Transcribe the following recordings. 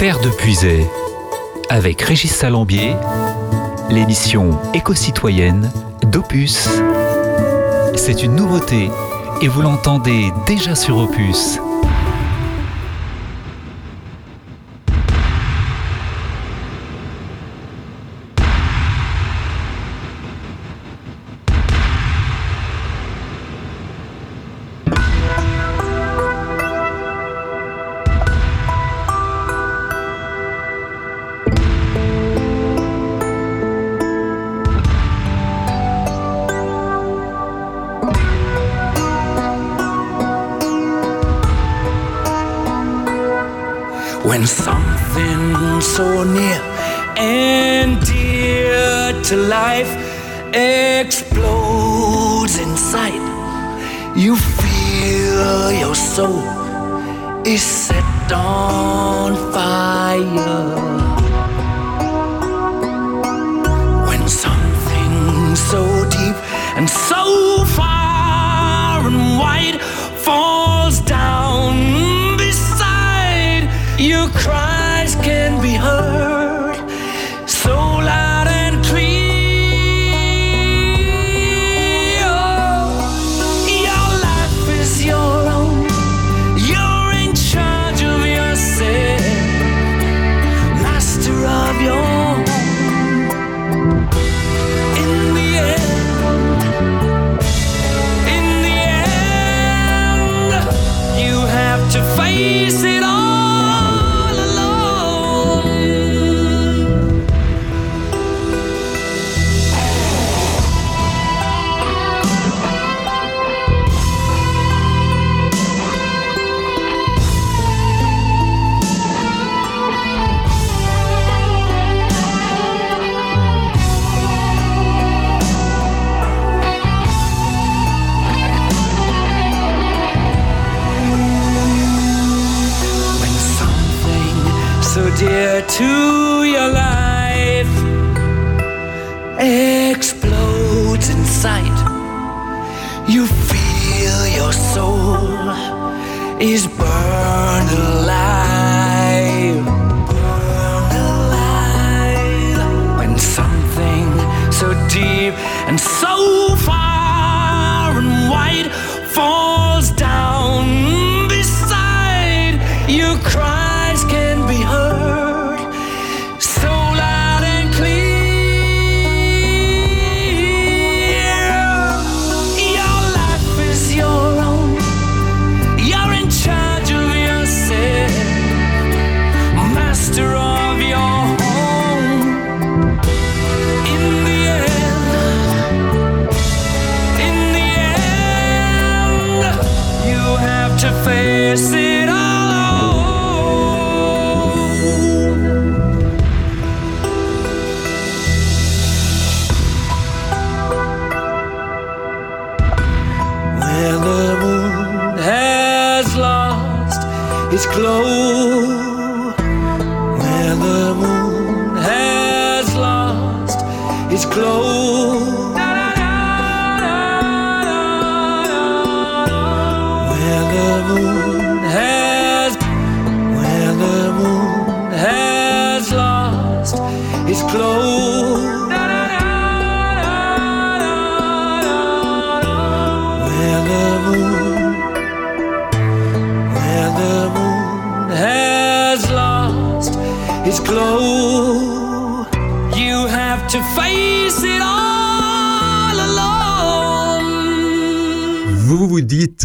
Terre de Puisay, avec Régis Salambier, l'émission éco-citoyenne d'Opus. C'est une nouveauté et vous l'entendez déjà sur Opus.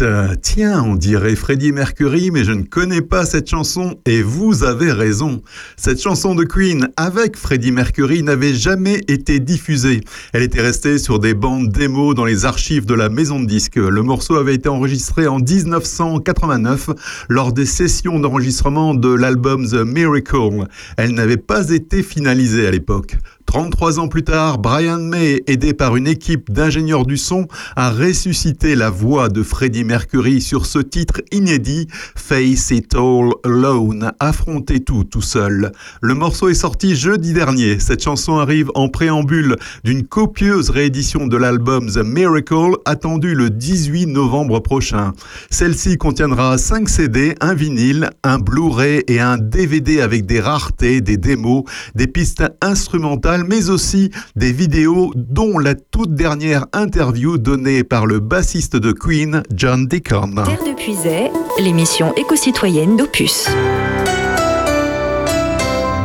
Euh, tiens, on dirait Freddie Mercury, mais je ne connais pas cette chanson. Et vous avez raison. Cette chanson de Queen avec Freddie Mercury n'avait jamais été diffusée. Elle était restée sur des bandes démo dans les archives de la maison de disques. Le morceau avait été enregistré en 1989 lors des sessions d'enregistrement de l'album The Miracle. Elle n'avait pas été finalisée à l'époque. 33 ans plus tard, Brian May, aidé par une équipe d'ingénieurs du son, a ressuscité la voix de Freddie Mercury sur ce titre inédit, Face It All Alone, affronter tout tout seul. Le morceau est sorti jeudi dernier. Cette chanson arrive en préambule d'une copieuse réédition de l'album The Miracle, attendu le 18 novembre prochain. Celle-ci contiendra 5 CD, un vinyle, un Blu-ray et un DVD avec des raretés, des démos, des pistes instrumentales mais aussi des vidéos dont la toute dernière interview donnée par le bassiste de Queen, John Deacon. Terre de l'émission éco-citoyenne d'Opus.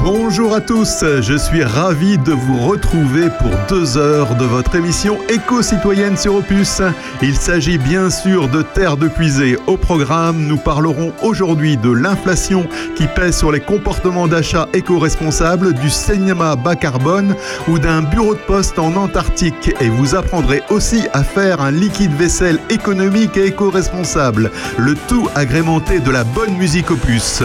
Bonjour à tous, je suis ravi de vous retrouver pour deux heures de votre émission éco-citoyenne sur Opus. Il s'agit bien sûr de Terre de Puisée. Au programme, nous parlerons aujourd'hui de l'inflation qui pèse sur les comportements d'achat éco-responsables, du cinéma bas carbone ou d'un bureau de poste en Antarctique. Et vous apprendrez aussi à faire un liquide vaisselle économique et éco-responsable. Le tout agrémenté de la bonne musique Opus.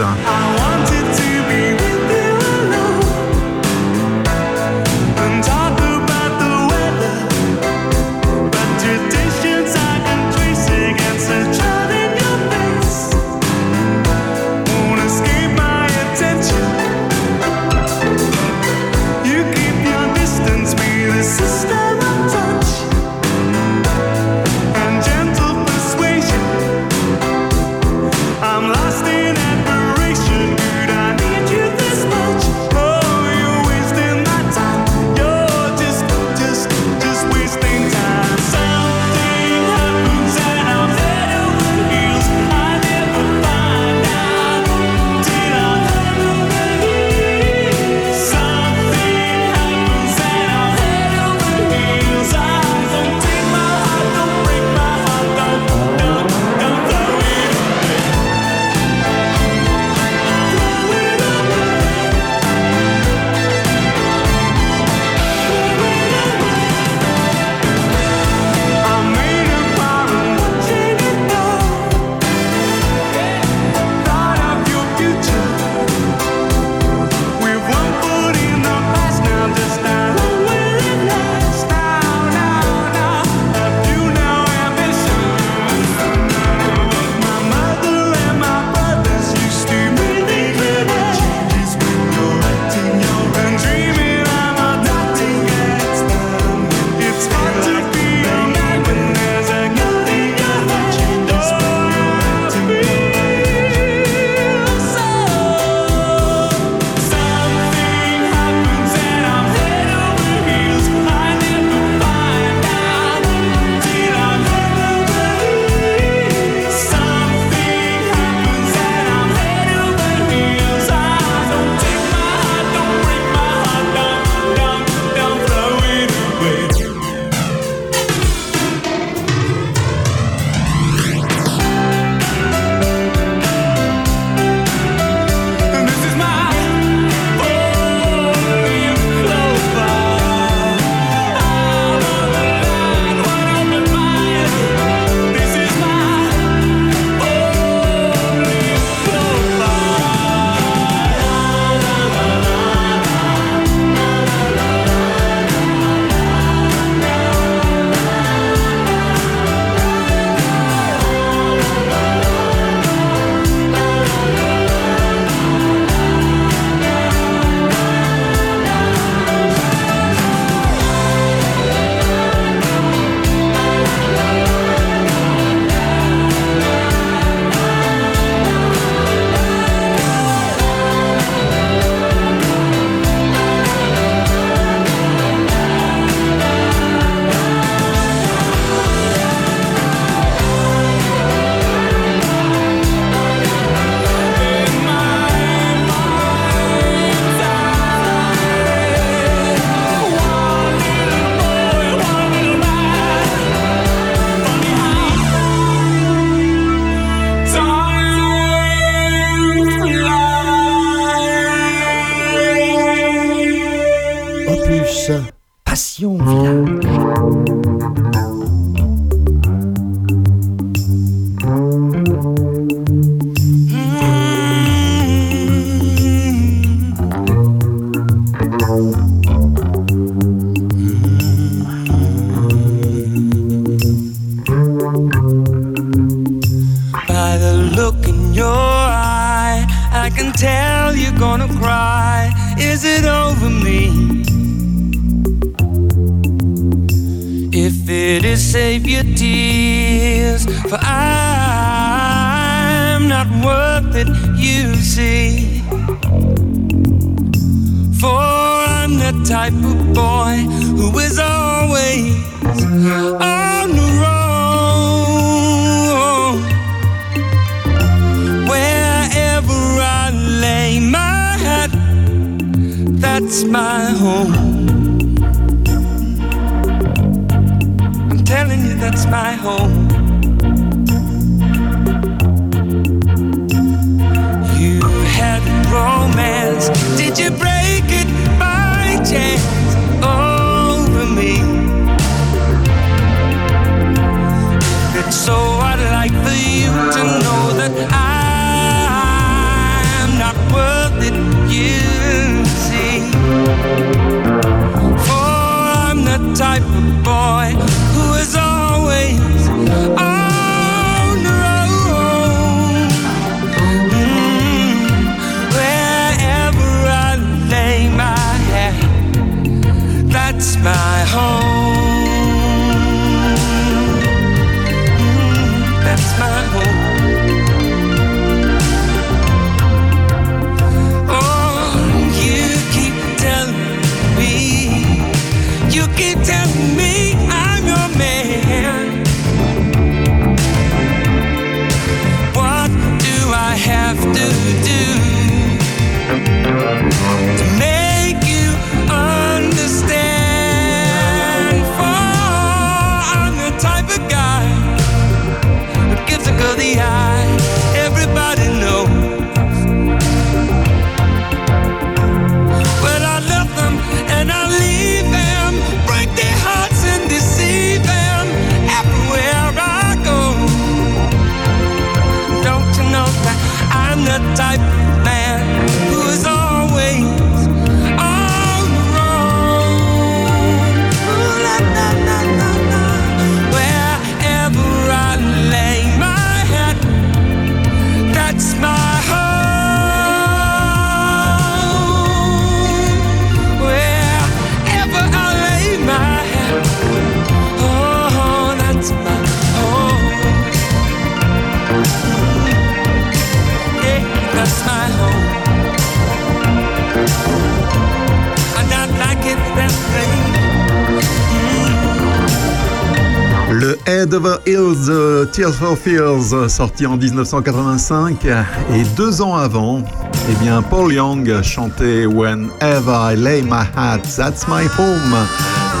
Tears for Fears, sorti en 1985. Et deux ans avant, eh bien, Paul Young chantait Whenever I lay my hat, that's my home.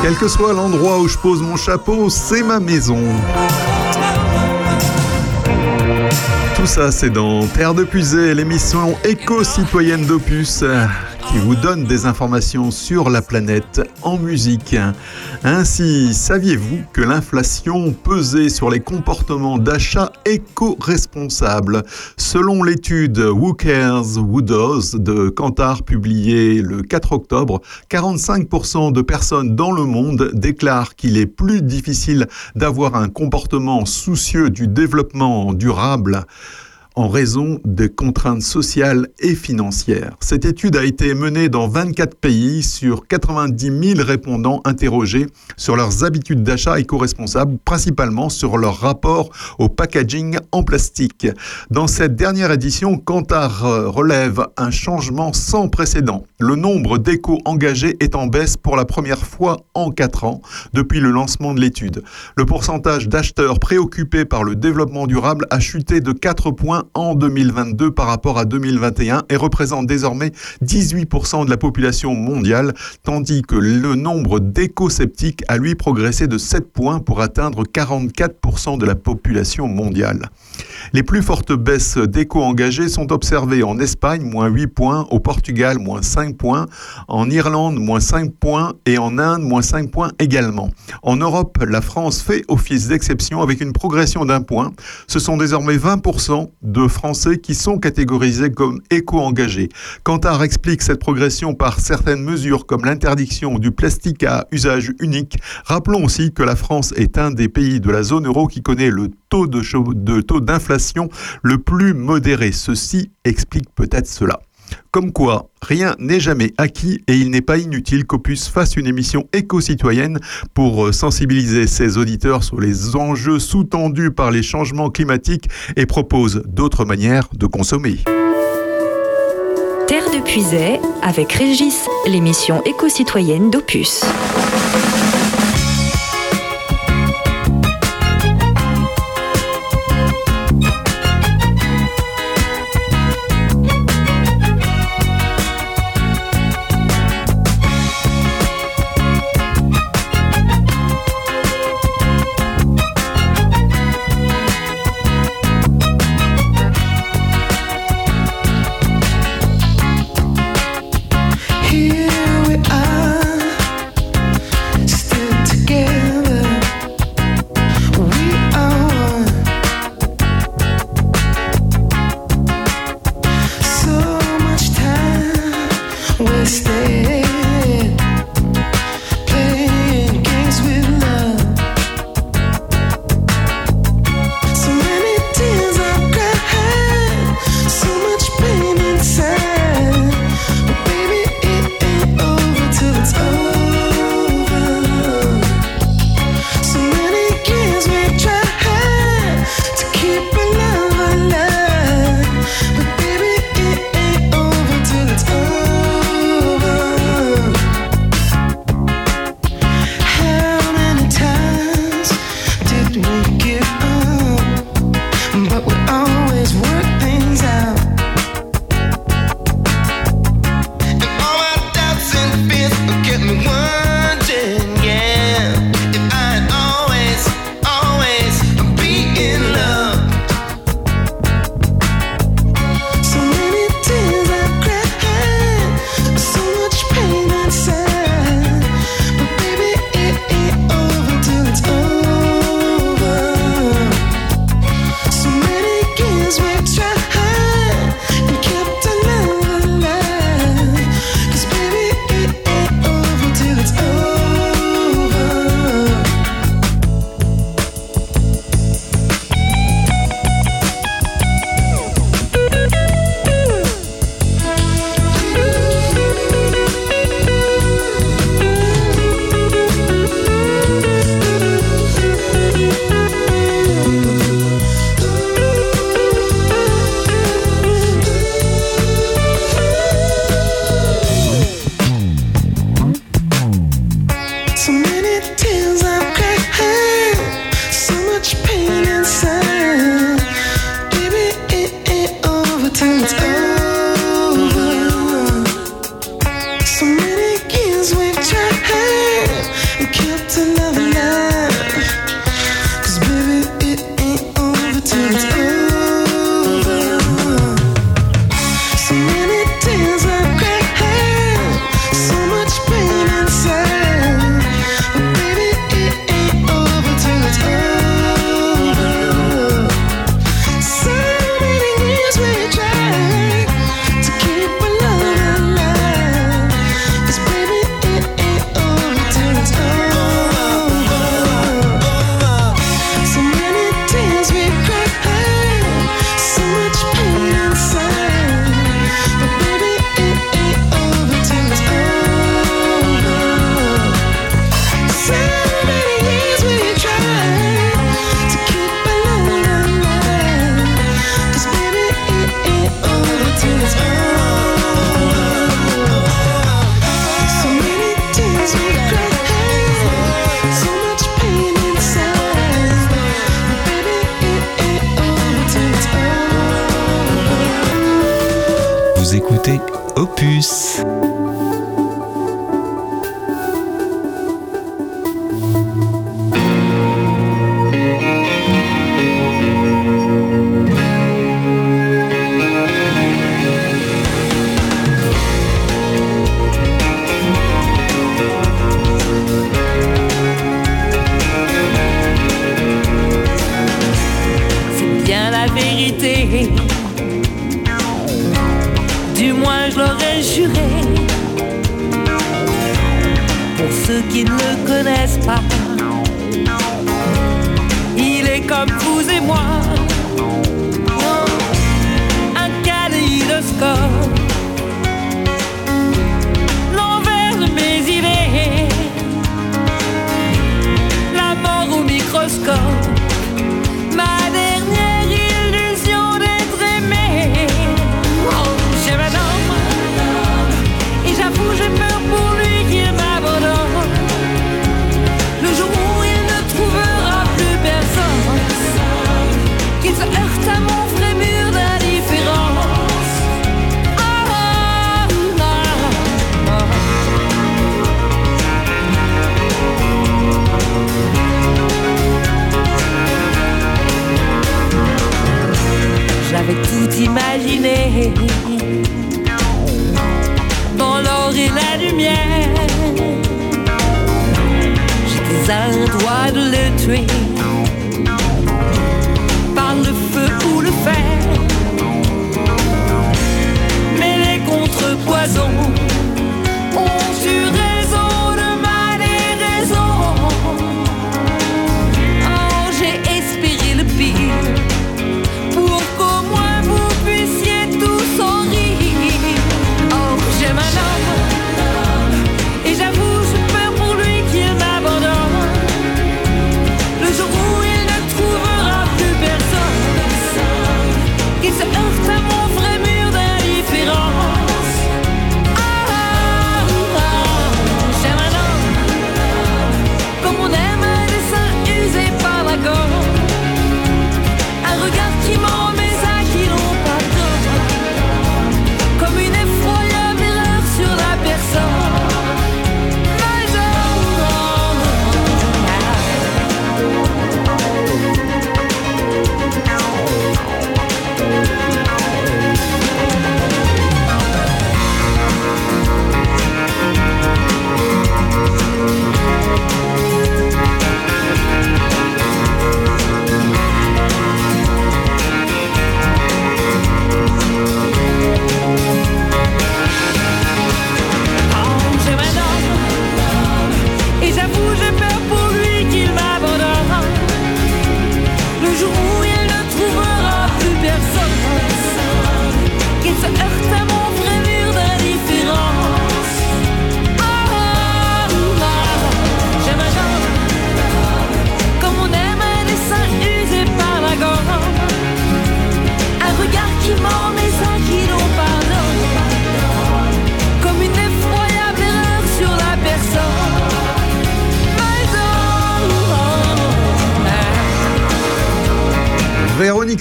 Quel que soit l'endroit où je pose mon chapeau, c'est ma maison. Tout ça, c'est dans Terre de Puisée, l'émission éco-citoyenne d'Opus qui vous donne des informations sur la planète en musique. Ainsi, saviez-vous que l'inflation pesait sur les comportements d'achat éco-responsables? Selon l'étude Who Cares, Who Does de Kantar publiée le 4 octobre, 45% de personnes dans le monde déclarent qu'il est plus difficile d'avoir un comportement soucieux du développement durable en raison des contraintes sociales et financières. Cette étude a été menée dans 24 pays sur 90 000 répondants interrogés sur leurs habitudes d'achat éco-responsables, principalement sur leur rapport au packaging en plastique. Dans cette dernière édition, Kantar euh, relève un changement sans précédent. Le nombre d'éco engagés est en baisse pour la première fois en 4 ans depuis le lancement de l'étude. Le pourcentage d'acheteurs préoccupés par le développement durable a chuté de 4 points en 2022 par rapport à 2021 et représente désormais 18% de la population mondiale, tandis que le nombre d'éco-sceptiques a lui progressé de 7 points pour atteindre 44% de la population mondiale. Les plus fortes baisses d'éco-engagés sont observées en Espagne, moins 8 points, au Portugal, moins 5 points, en Irlande, moins 5 points et en Inde, moins 5 points également. En Europe, la France fait office d'exception avec une progression d'un point. Ce sont désormais 20% qui de Français qui sont catégorisés comme éco-engagés. Quentin explique cette progression par certaines mesures comme l'interdiction du plastique à usage unique. Rappelons aussi que la France est un des pays de la zone euro qui connaît le taux de taux d'inflation le plus modéré. Ceci explique peut-être cela. Comme quoi, rien n'est jamais acquis et il n'est pas inutile qu'Opus fasse une émission éco-citoyenne pour euh, sensibiliser ses auditeurs sur les enjeux sous-tendus par les changements climatiques et propose d'autres manières de consommer. Terre de Puisay avec Régis, l'émission éco-citoyenne d'Opus.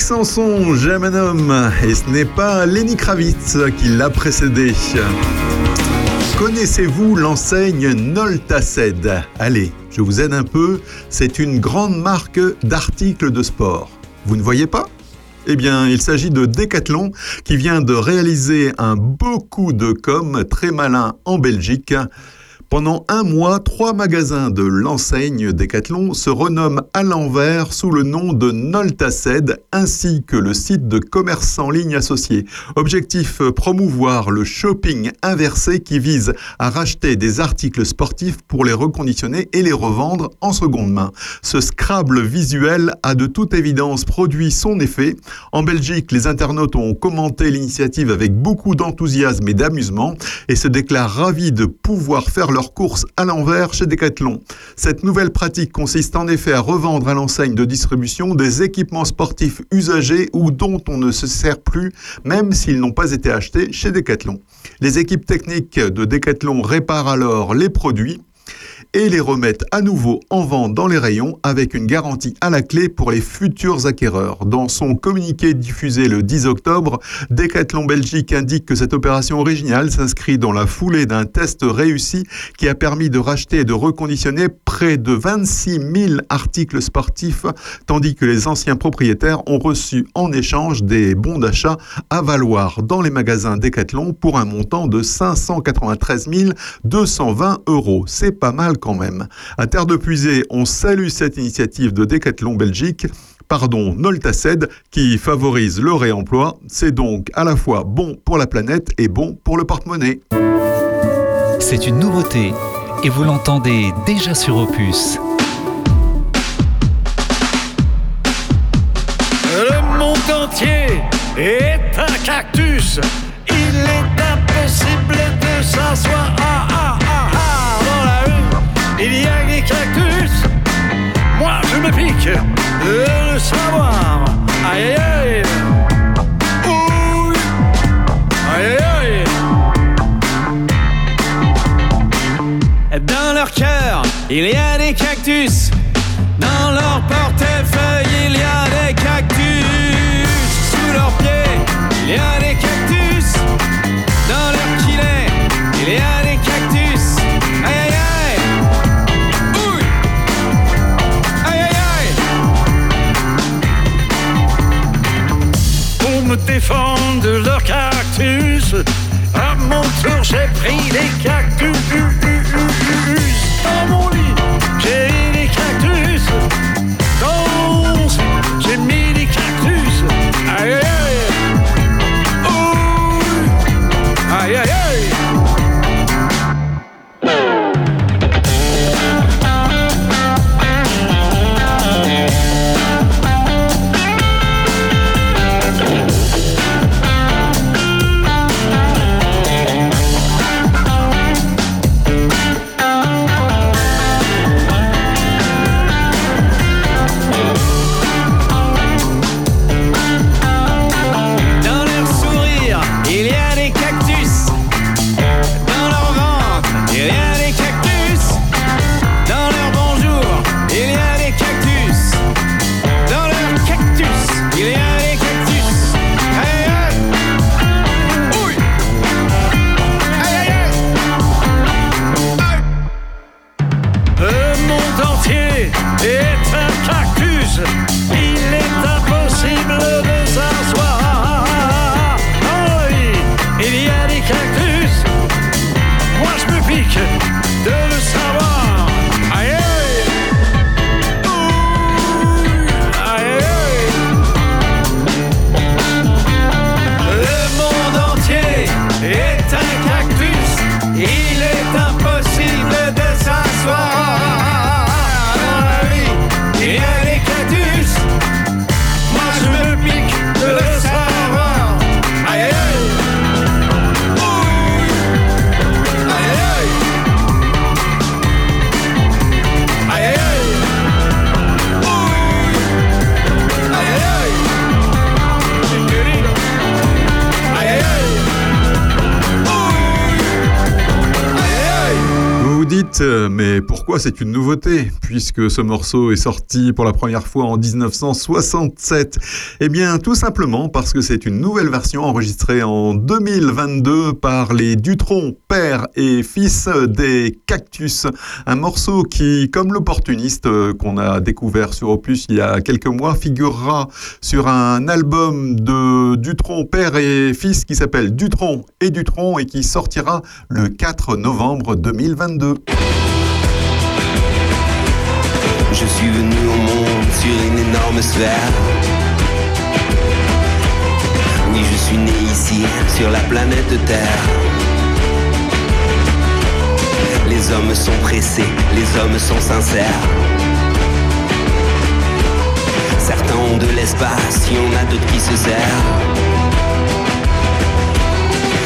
Sanson, J'aime un homme, et ce n'est pas Lenny Kravitz qui l'a précédé. Connaissez-vous l'enseigne Noltaced? Allez, je vous aide un peu, c'est une grande marque d'articles de sport. Vous ne voyez pas? Eh bien, il s'agit de Decathlon qui vient de réaliser un beau coup de com très malin en Belgique. Pendant un mois, trois magasins de l'enseigne Decathlon se renomment à l'envers sous le nom de Noltaced ainsi que le site de commerce en ligne associé. Objectif promouvoir le shopping inversé qui vise à racheter des articles sportifs pour les reconditionner et les revendre en seconde main. Ce Scrabble visuel a de toute évidence produit son effet. En Belgique, les internautes ont commenté l'initiative avec beaucoup d'enthousiasme et d'amusement et se déclarent ravis de pouvoir faire leurs courses à l'envers chez Decathlon. Cette nouvelle pratique consiste en effet à revendre à l'enseigne de distribution des équipements sportifs usagés ou dont on ne se sert plus, même s'ils n'ont pas été achetés chez Decathlon. Les équipes techniques de Decathlon réparent alors les produits et les remettent à nouveau en vente dans les rayons avec une garantie à la clé pour les futurs acquéreurs. Dans son communiqué diffusé le 10 octobre, Decathlon Belgique indique que cette opération originale s'inscrit dans la foulée d'un test réussi qui a permis de racheter et de reconditionner près de 26 000 articles sportifs, tandis que les anciens propriétaires ont reçu en échange des bons d'achat à valoir dans les magasins Decathlon pour un montant de 593 220 euros. C'est pas mal quand même. À Terre de Puisée, on salue cette initiative de Decathlon Belgique pardon, Noltaced, qui favorise le réemploi. C'est donc à la fois bon pour la planète et bon pour le porte-monnaie. C'est une nouveauté et vous l'entendez déjà sur Opus. Le monde entier est un cactus. Il est impossible de s'asseoir. Ah, me de le savoir. Aïe, aïe, aïe. Ouh. Aïe, aïe, aïe. Dans leur cœur, il y a des cactus. Dans leur portefeuille, il y a des cactus. Sous leurs pieds, il y a défendre de leurs cactus, à mon tour j'ai pris des cactus. C'est une nouveauté puisque ce morceau est sorti pour la première fois en 1967 Eh bien, tout simplement parce que c'est une nouvelle version enregistrée en 2022 par les Dutron, père et fils des Cactus. Un morceau qui, comme l'opportuniste euh, qu'on a découvert sur Opus il y a quelques mois, figurera sur un album de Dutron, père et fils qui s'appelle Dutron et Dutron et qui sortira le 4 novembre 2022. Je suis venu au monde sur une énorme sphère. Oui, je suis né ici, sur la planète Terre. Les hommes sont pressés, les hommes sont sincères. Certains ont de l'espace, il y en a d'autres qui se serrent.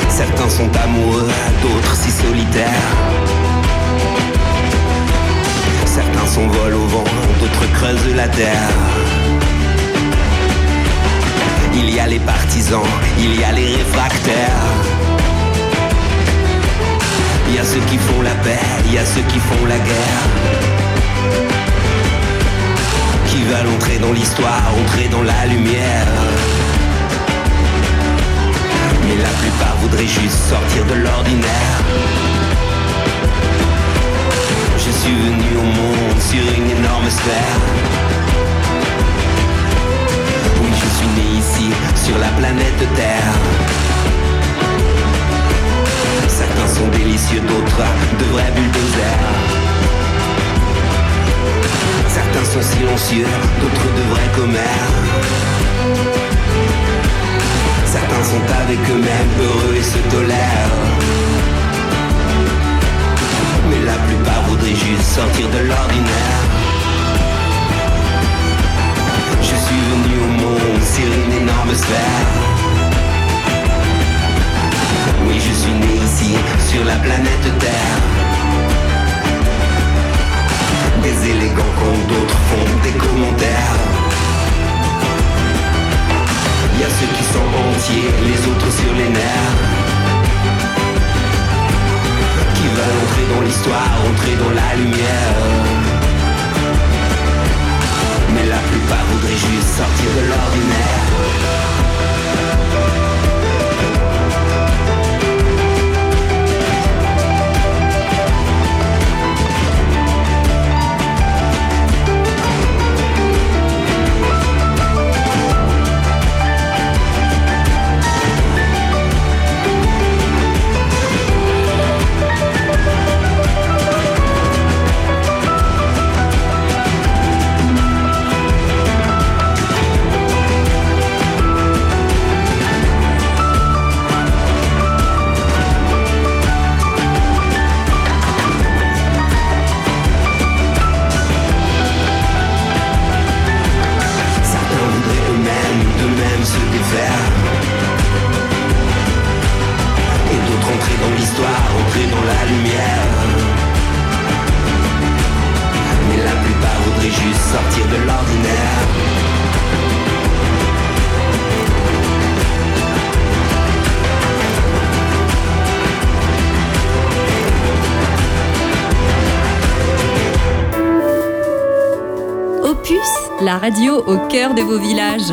Certains sont amoureux, d'autres si solitaires. Certains s'envolent au vent, d'autres creusent la terre. Il y a les partisans, il y a les réfractaires. Il y a ceux qui font la paix, il y a ceux qui font la guerre. Qui veulent entrer dans l'histoire, entrer dans la lumière. Mais la plupart voudraient juste sortir de l'ordinaire. Je suis venu au monde sur une énorme sphère. Oui, je suis né ici, sur la planète Terre. Certains sont délicieux, d'autres de vrais bulldozers. Certains sont silencieux, d'autres de vrais commères. Certains sont avec eux-mêmes heureux et se tolèrent. Mais la plupart voudraient juste sortir de l'ordinaire. Je suis venu au monde sur une énorme sphère. Oui, je suis né ici, sur la planète Terre. Des élégants comme d'autres font des commentaires. Y a ceux qui sont entiers, les autres sur les nerfs. Dans l'histoire, entrer dans la lumière. Mais la plupart voudraient juste sortir de l'ordinaire. Mais la plupart voudraient juste sortir de l'ordinaire. Opus, la radio au cœur de vos villages.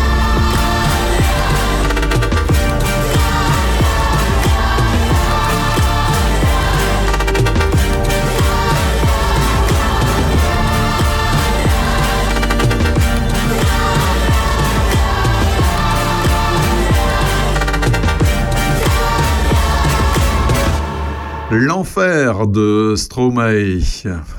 L'enfer de Stromae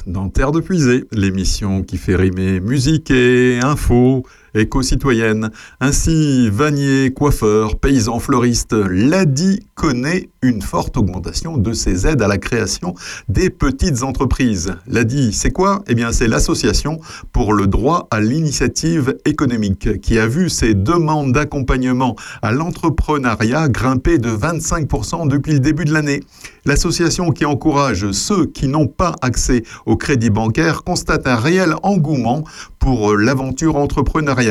dans Terre de Puisée, l'émission qui fait rimer musique et info éco-citoyenne. Ainsi, vannier, coiffeur, paysan, fleuriste, l'ADI connaît une forte augmentation de ses aides à la création des petites entreprises. L'ADI, c'est quoi? Eh bien, c'est l'association pour le droit à l'initiative économique qui a vu ses demandes d'accompagnement à l'entrepreneuriat grimper de 25% depuis le début de l'année. L'association qui encourage ceux qui n'ont pas accès au crédit bancaire constate un réel engouement pour l'aventure entrepreneuriale.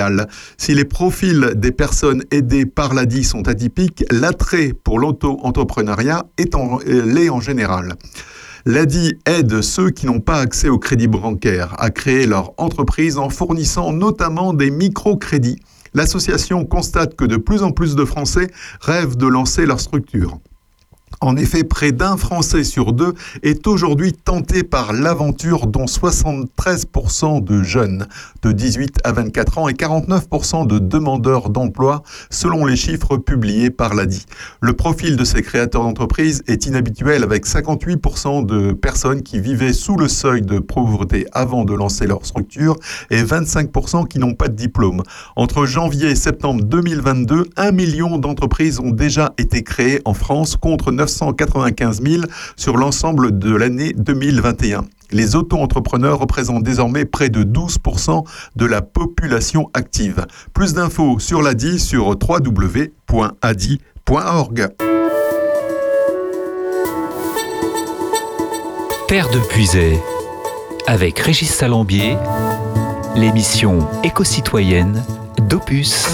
Si les profils des personnes aidées par l'ADI sont atypiques, l'attrait pour l'auto-entrepreneuriat est en, l'est en général. L'ADI aide ceux qui n'ont pas accès au crédit bancaire à créer leur entreprise en fournissant notamment des microcrédits. L'association constate que de plus en plus de Français rêvent de lancer leur structure. En effet, près d'un Français sur deux est aujourd'hui tenté par l'aventure, dont 73% de jeunes de 18 à 24 ans et 49% de demandeurs d'emploi, selon les chiffres publiés par l'ADI. Le profil de ces créateurs d'entreprises est inhabituel, avec 58% de personnes qui vivaient sous le seuil de pauvreté avant de lancer leur structure et 25% qui n'ont pas de diplôme. Entre janvier et septembre 2022, un million d'entreprises ont déjà été créées en France contre 995 000 sur l'ensemble de l'année 2021. Les auto-entrepreneurs représentent désormais près de 12% de la population active. Plus d'infos sur l'ADI sur www.adi.org. Terre de Puisay, avec Régis Salambier, l'émission éco-citoyenne d'Opus.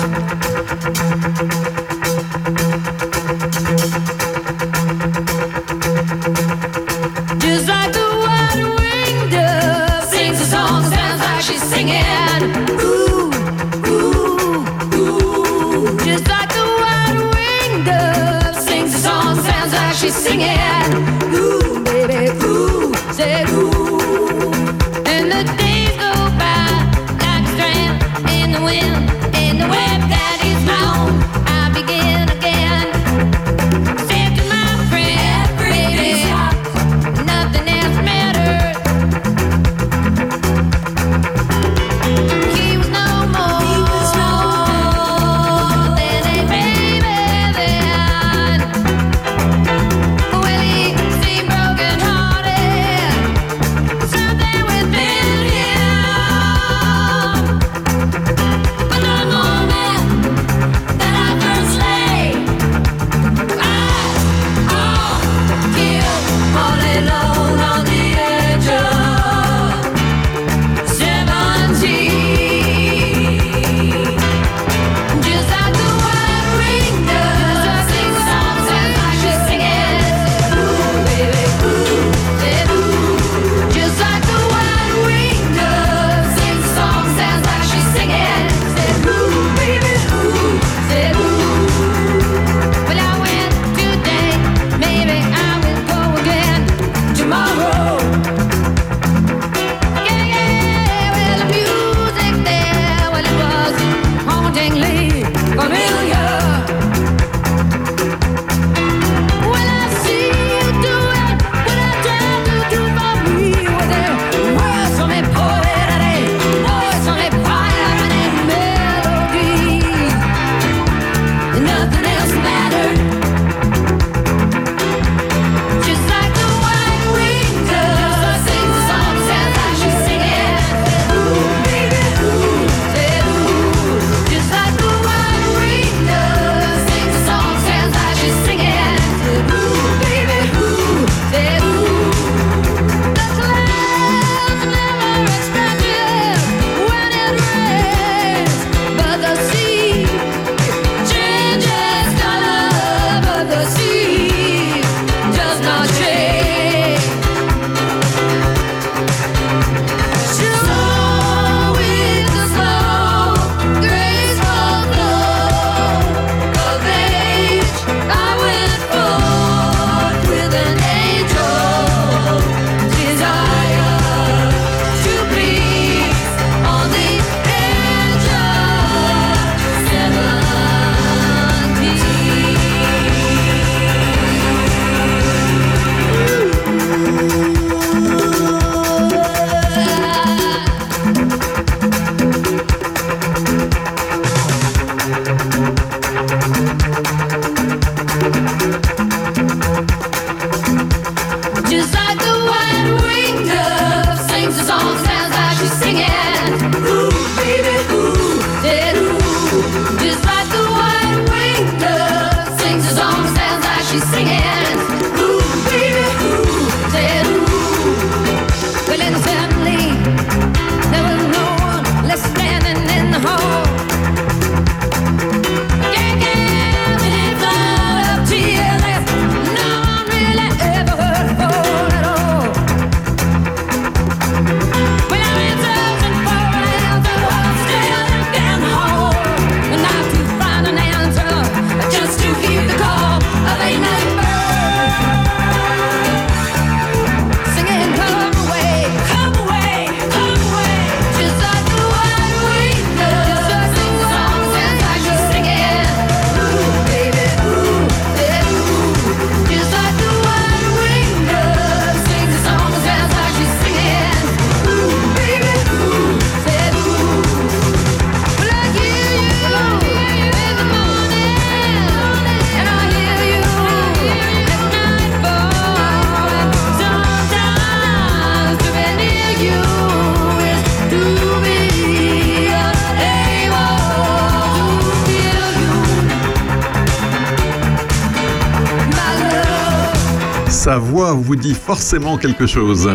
Sa voix vous dit forcément quelque chose.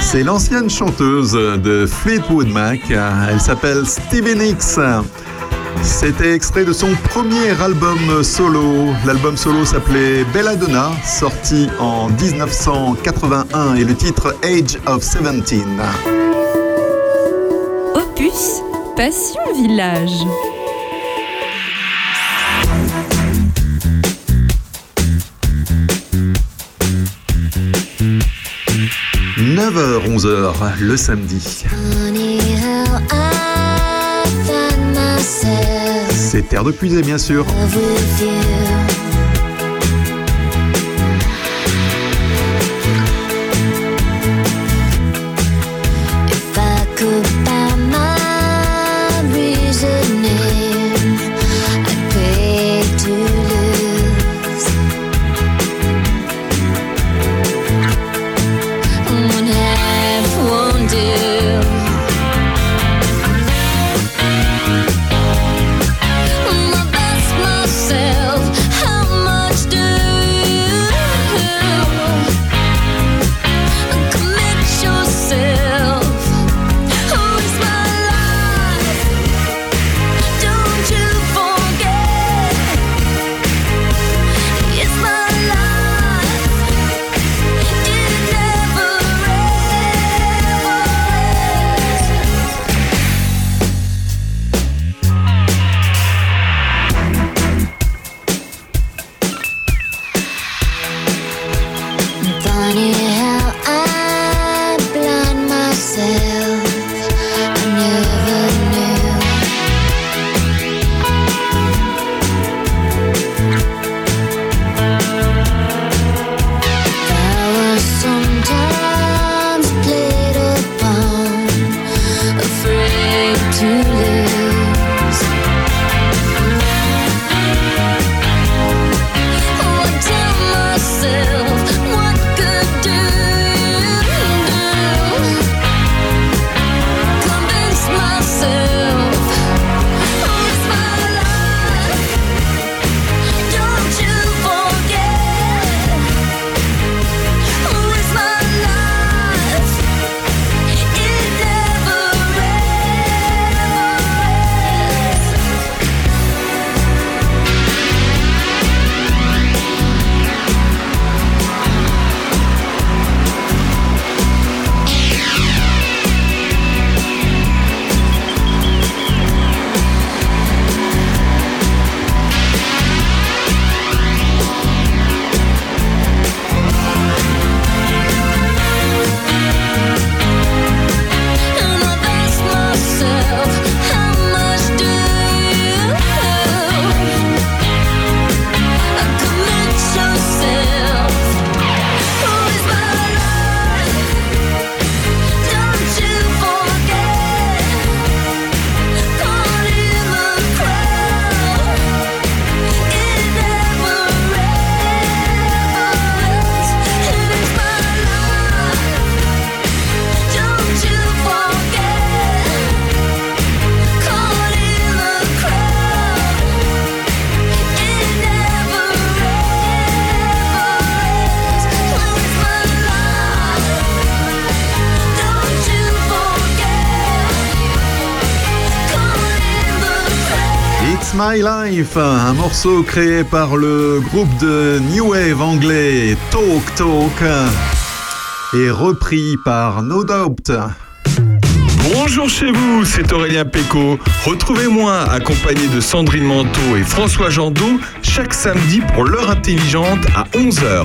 C'est l'ancienne chanteuse de Fleetwood Mac. Elle s'appelle Stevie Nicks. C'était extrait de son premier album solo. L'album solo s'appelait Belladonna, sorti en 1981 et le titre Age of 17. Opus Passion Village. « 9h, 11h le samedi. C'est Terre de Puisée, bien sûr. My Life, un morceau créé par le groupe de New Wave anglais Talk Talk et repris par No Doubt. Bonjour chez vous, c'est Aurélien Péco. Retrouvez-moi accompagné de Sandrine Manteau et François Jandot chaque samedi pour l'heure intelligente à 11h.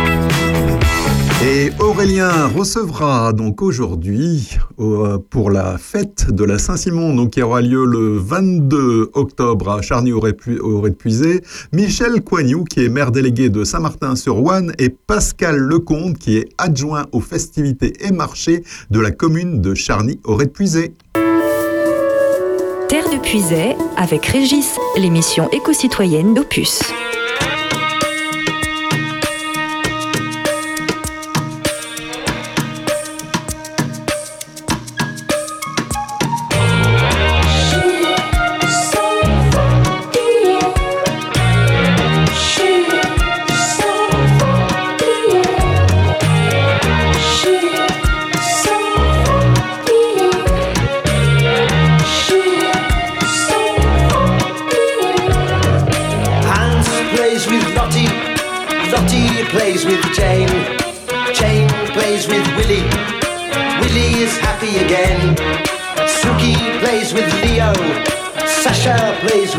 Et Aurélien recevra donc aujourd'hui euh, pour la fête de la Saint-Simon, donc qui aura lieu le 22 octobre à Charny-au-Répuisé, Michel Coignou, qui est maire délégué de Saint-Martin-sur-Ouane, et Pascal Lecomte, qui est adjoint aux festivités et marchés de la commune de Charny-au-Répuisé. Terre de Puiset avec Régis, l'émission éco-citoyenne d'Opus.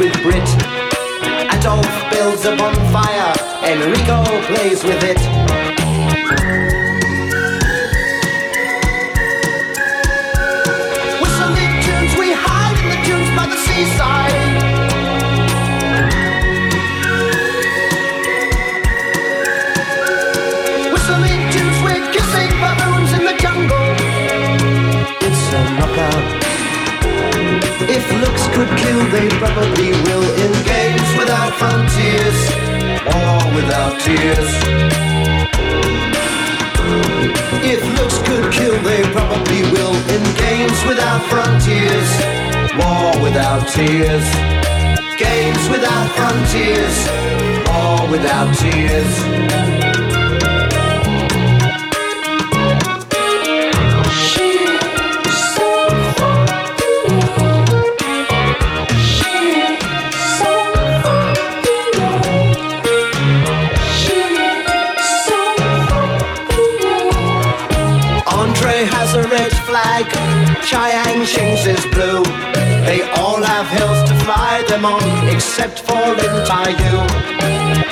With Brit, Adolf builds a bonfire, Enrico plays with it. If looks could kill, they probably will. In games without frontiers, or without tears. If looks could kill, they probably will. In games without frontiers, war without tears. Games without frontiers, war without tears. Chiang Shing's is blue. They all have hills to fly them on, except for Lin Taiyu.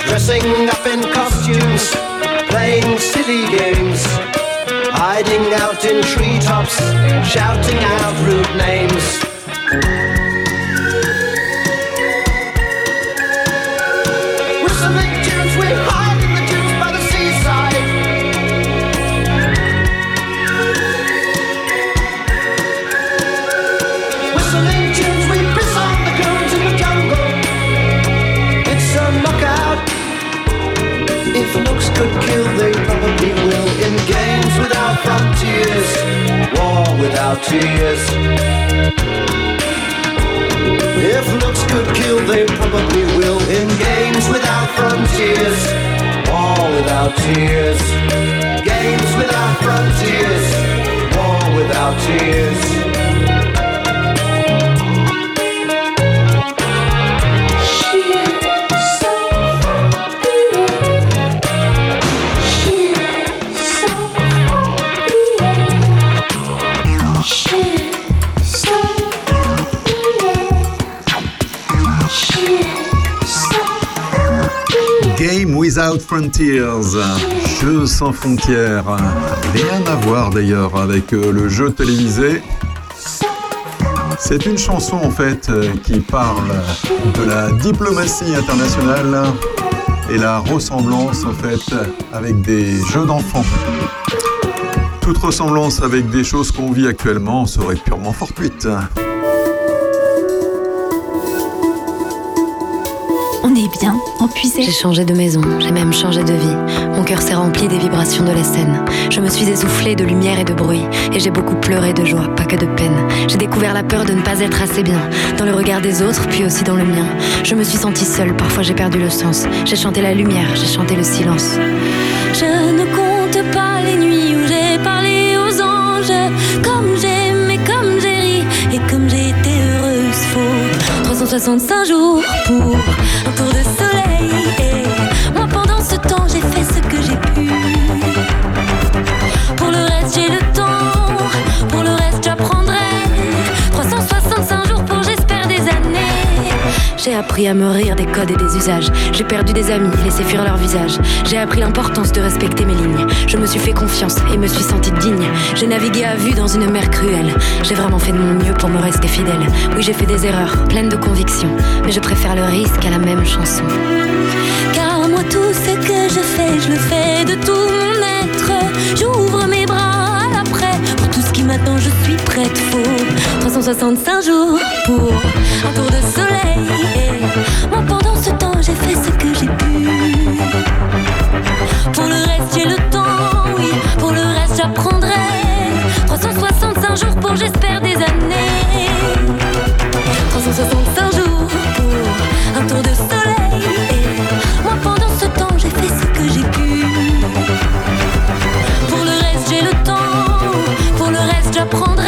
Dressing up in costumes, playing silly games, hiding out in treetops, shouting out rude names. Without tears. If looks could kill, they probably will. In games without frontiers, war without tears. Games without frontiers, war without tears. Without Frontiers, jeu sans frontières. Rien à voir d'ailleurs avec euh, le jeu télévisé. C'est une chanson en fait euh, qui parle de la diplomatie internationale et la ressemblance en fait avec des jeux d'enfants. Toute ressemblance avec des choses qu'on vit actuellement serait purement fortuite. Est bien empuisé. J'ai changé de maison, j'ai même changé de vie. Mon cœur s'est rempli des vibrations de la scène. Je me suis essoufflée de lumière et de bruit. Et j'ai beaucoup pleuré de joie, pas que de peine. J'ai découvert la peur de ne pas être assez bien. Dans le regard des autres, puis aussi dans le mien. Je me suis sentie seule, parfois j'ai perdu le sens. J'ai chanté la lumière, j'ai chanté le silence. Je ne compte pas les nuits 365 jours pour un tour de soleil. Moi, pendant ce temps, j'ai fait J'ai appris à me rire des codes et des usages. J'ai perdu des amis, laissé fuir leur visage. J'ai appris l'importance de respecter mes lignes. Je me suis fait confiance et me suis sentie digne. J'ai navigué à vue dans une mer cruelle. J'ai vraiment fait de mon mieux pour me rester fidèle. Oui, j'ai fait des erreurs, pleines de conviction. Mais je préfère le risque à la même chanson. Car moi, tout ce que je fais, je le fais de tout mon être. J'ouvre mes Pour m'attend, je suis prête. Faut 365 jours pour un tour de soleil. Et moi, pendant ce temps, j'ai fait ce que j'ai pu. Pour le reste, j'ai le temps, oui. Pour le reste, j'apprendrai. 365 jours pour, j'espère, des années. 365 jours pour un tour de soleil. Moi, pendant ce temps, j'ai fait ce que j'ai pu. Pour le reste, j'ai le temps. Pour le reste, j'apprendrai.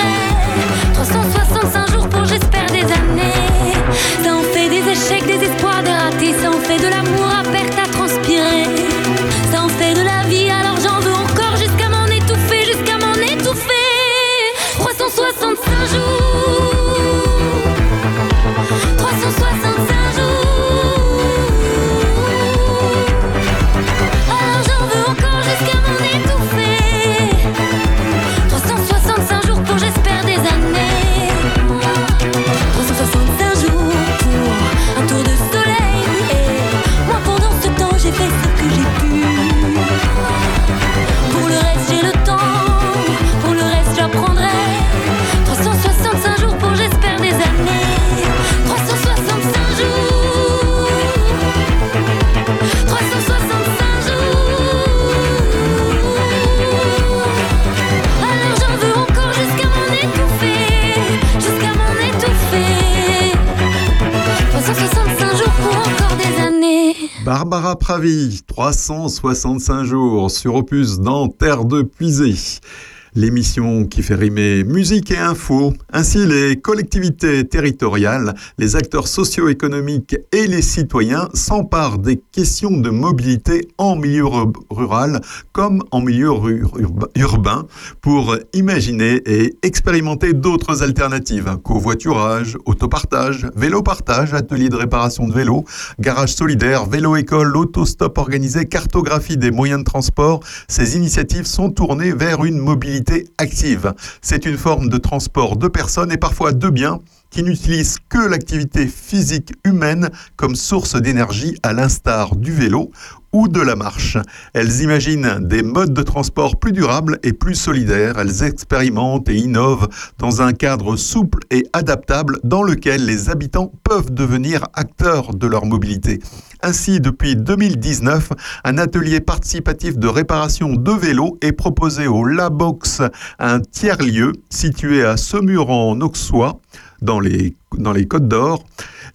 365 jours pour, j'espère, des années. Ça en fait des échecs, des espoirs, des ratés. Ça en fait de l'amour à perte à transpirer. Ça en fait de la vie, alors j'en veux encore jusqu'à m'en étouffer, jusqu'à m'en étouffer. 365 jours. Barbara Pravi, 365 jours sur Opus dans Terre de Puisée. L'émission qui fait rimer musique et info. Ainsi, les collectivités territoriales, les acteurs socio-économiques et les citoyens s'emparent des questions de mobilité en milieu ru- rural comme en milieu urbain pour imaginer et expérimenter d'autres alternatives. Covoiturage, autopartage, vélo-partage, atelier de réparation de vélo, garage solidaire, vélo-école, autostop organisé, cartographie des moyens de transport. Ces initiatives sont tournées vers une mobilité active. C'est une forme de transport de personnes et parfois de biens qui n'utilisent que l'activité physique humaine comme source d'énergie à l'instar du vélo ou de la marche. Elles imaginent des modes de transport plus durables et plus solidaires. Elles expérimentent et innovent dans un cadre souple et adaptable dans lequel les habitants peuvent devenir acteurs de leur mobilité. Ainsi, depuis 2019, un atelier participatif de réparation de vélos est proposé au Labox, un tiers-lieu situé à Saumur en Auxois, dans les, Côtes d'Or.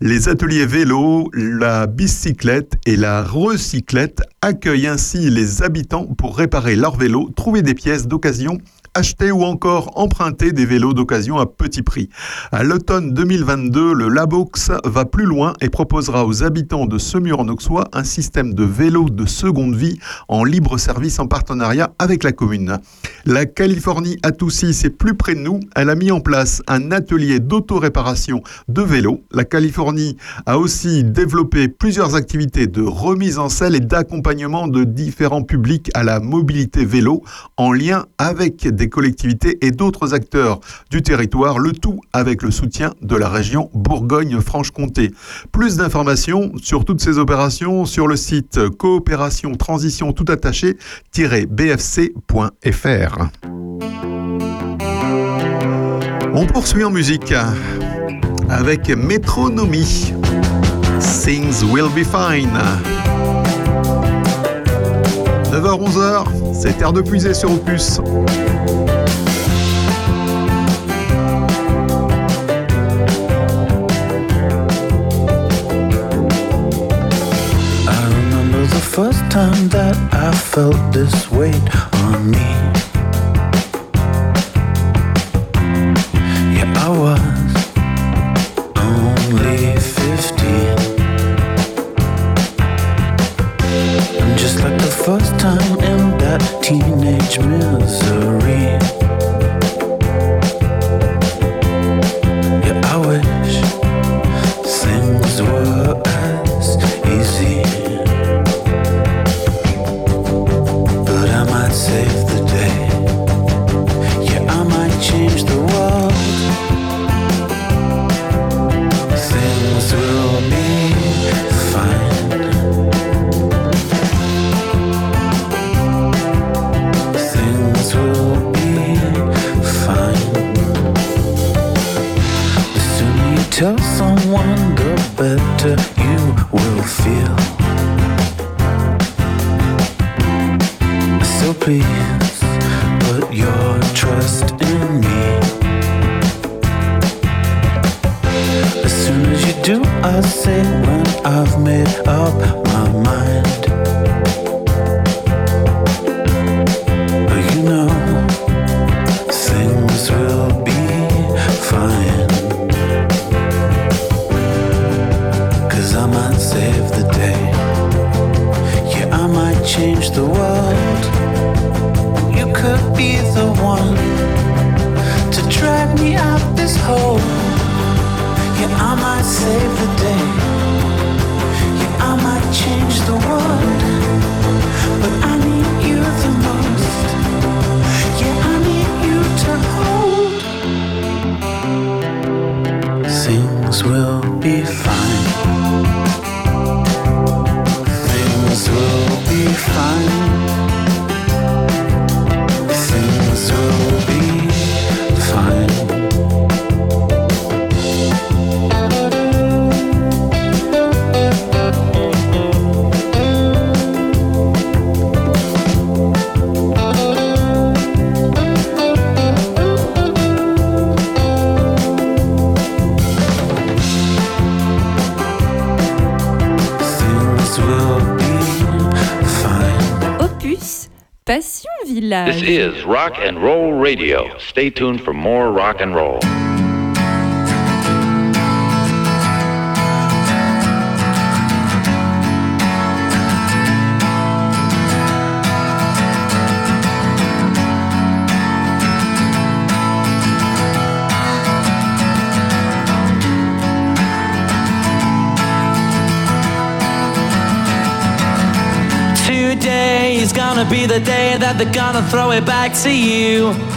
Les ateliers vélo, la bicyclette et la recyclette accueillent ainsi les habitants pour réparer leurs vélos, trouver des pièces d'occasion acheter ou encore emprunter des vélos d'occasion à petit prix. À l'automne 2022, le Labox va plus loin et proposera aux habitants de Semur-en-Auxois un système de vélos de seconde vie en libre service en partenariat avec la commune. La Californie à Toussy, c'est plus près de nous. Elle a mis en place un atelier d'auto-réparation de vélos. La Californie a aussi développé plusieurs activités de remise en selle et d'accompagnement de différents publics à la mobilité vélo en lien avec des collectivités et d'autres acteurs du territoire, le tout avec le soutien de la région Bourgogne-Franche-Comté. Plus d'informations sur toutes ces opérations sur le site coopération transition tout attaché-bfc.fr. On poursuit en musique avec Métronomie. Things will be fine. 9h-11h, c'est Terre de Puisée sur Opus. First time that I felt this weight on me. Yeah, I was only 15. And just like the first time in that teenage misery. save the day. Yeah, I might change the world. Things will be fine. Things will be fine. The sooner you tell someone, the better. Radio. Stay tuned for more rock and roll. Today is gonna be the day that they're gonna throw it back to you.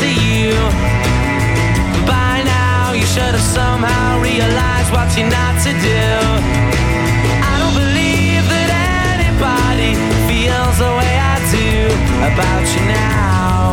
To you. By now, you should have somehow realized what you're not to do. I don't believe that anybody feels the way I do about you now.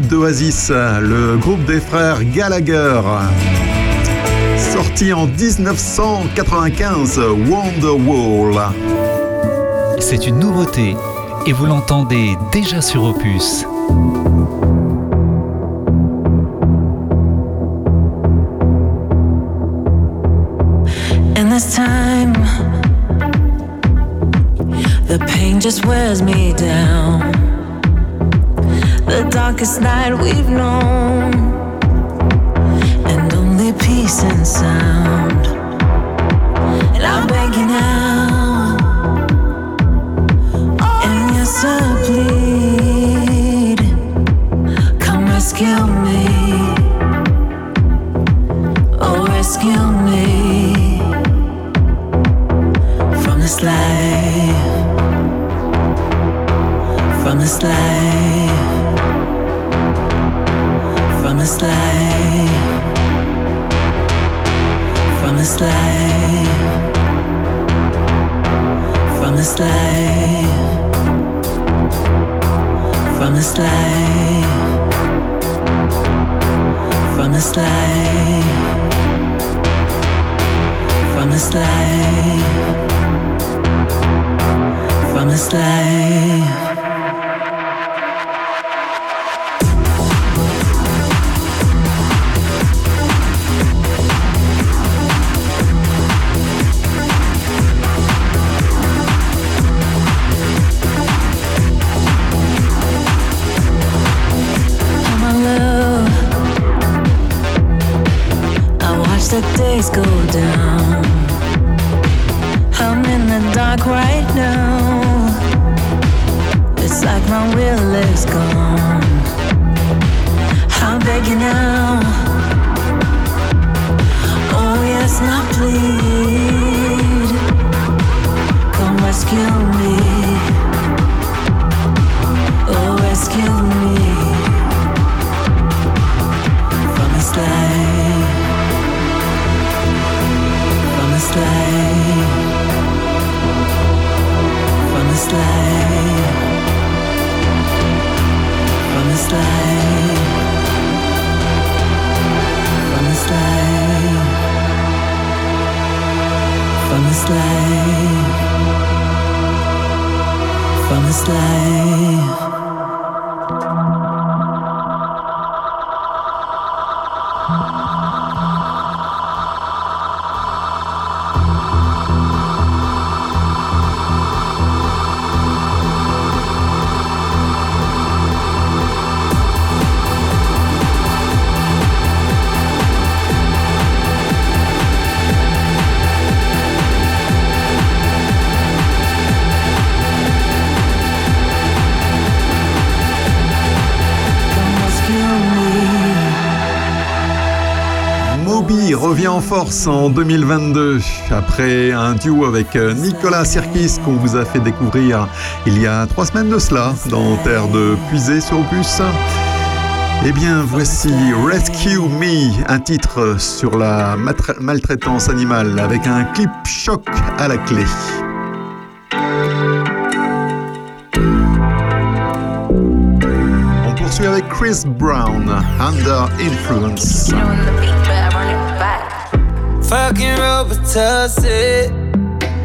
d'Oasis, le groupe des frères Gallagher. Sorti en 1995, Wonderwall. C'est une nouveauté et vous l'entendez déjà sur Opus. Days go down. I'm in the dark right now. It's like my will is gone. I'm begging now. Force en 2022 après un duo avec euh, Nicolas Sirkis qu'on vous a fait découvrir il y a trois semaines de cela dans Terre de Puisée sur Opus. Eh bien, voici Rescue Me, un titre sur la maltraitance animale avec un clip choc à la clé. On poursuit avec Chris Brown, Under Influence. Fucking Robitussin.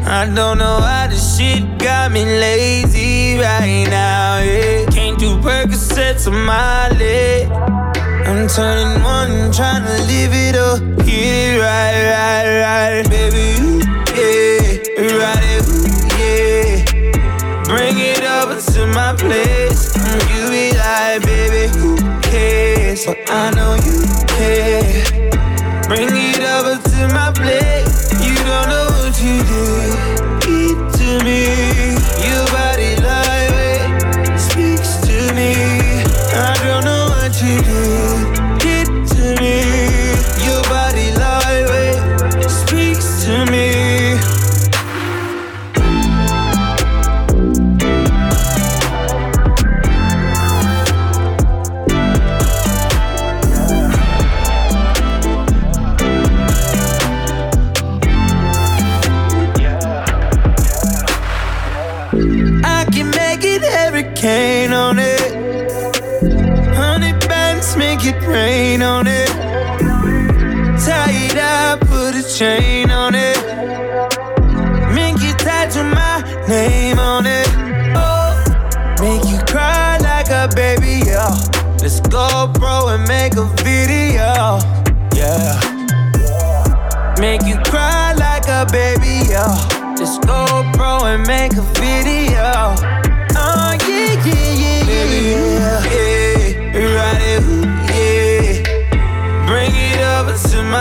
I don't know why this shit got me lazy right now. Yeah. Can't do Percocets on my leg. I'm turning one, trying to live it up. Get right, right, right. Baby, ooh, yeah. Right it, ooh, yeah. Bring it over to my place. Mm, You be like, baby, who cares? But I know you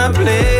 my place.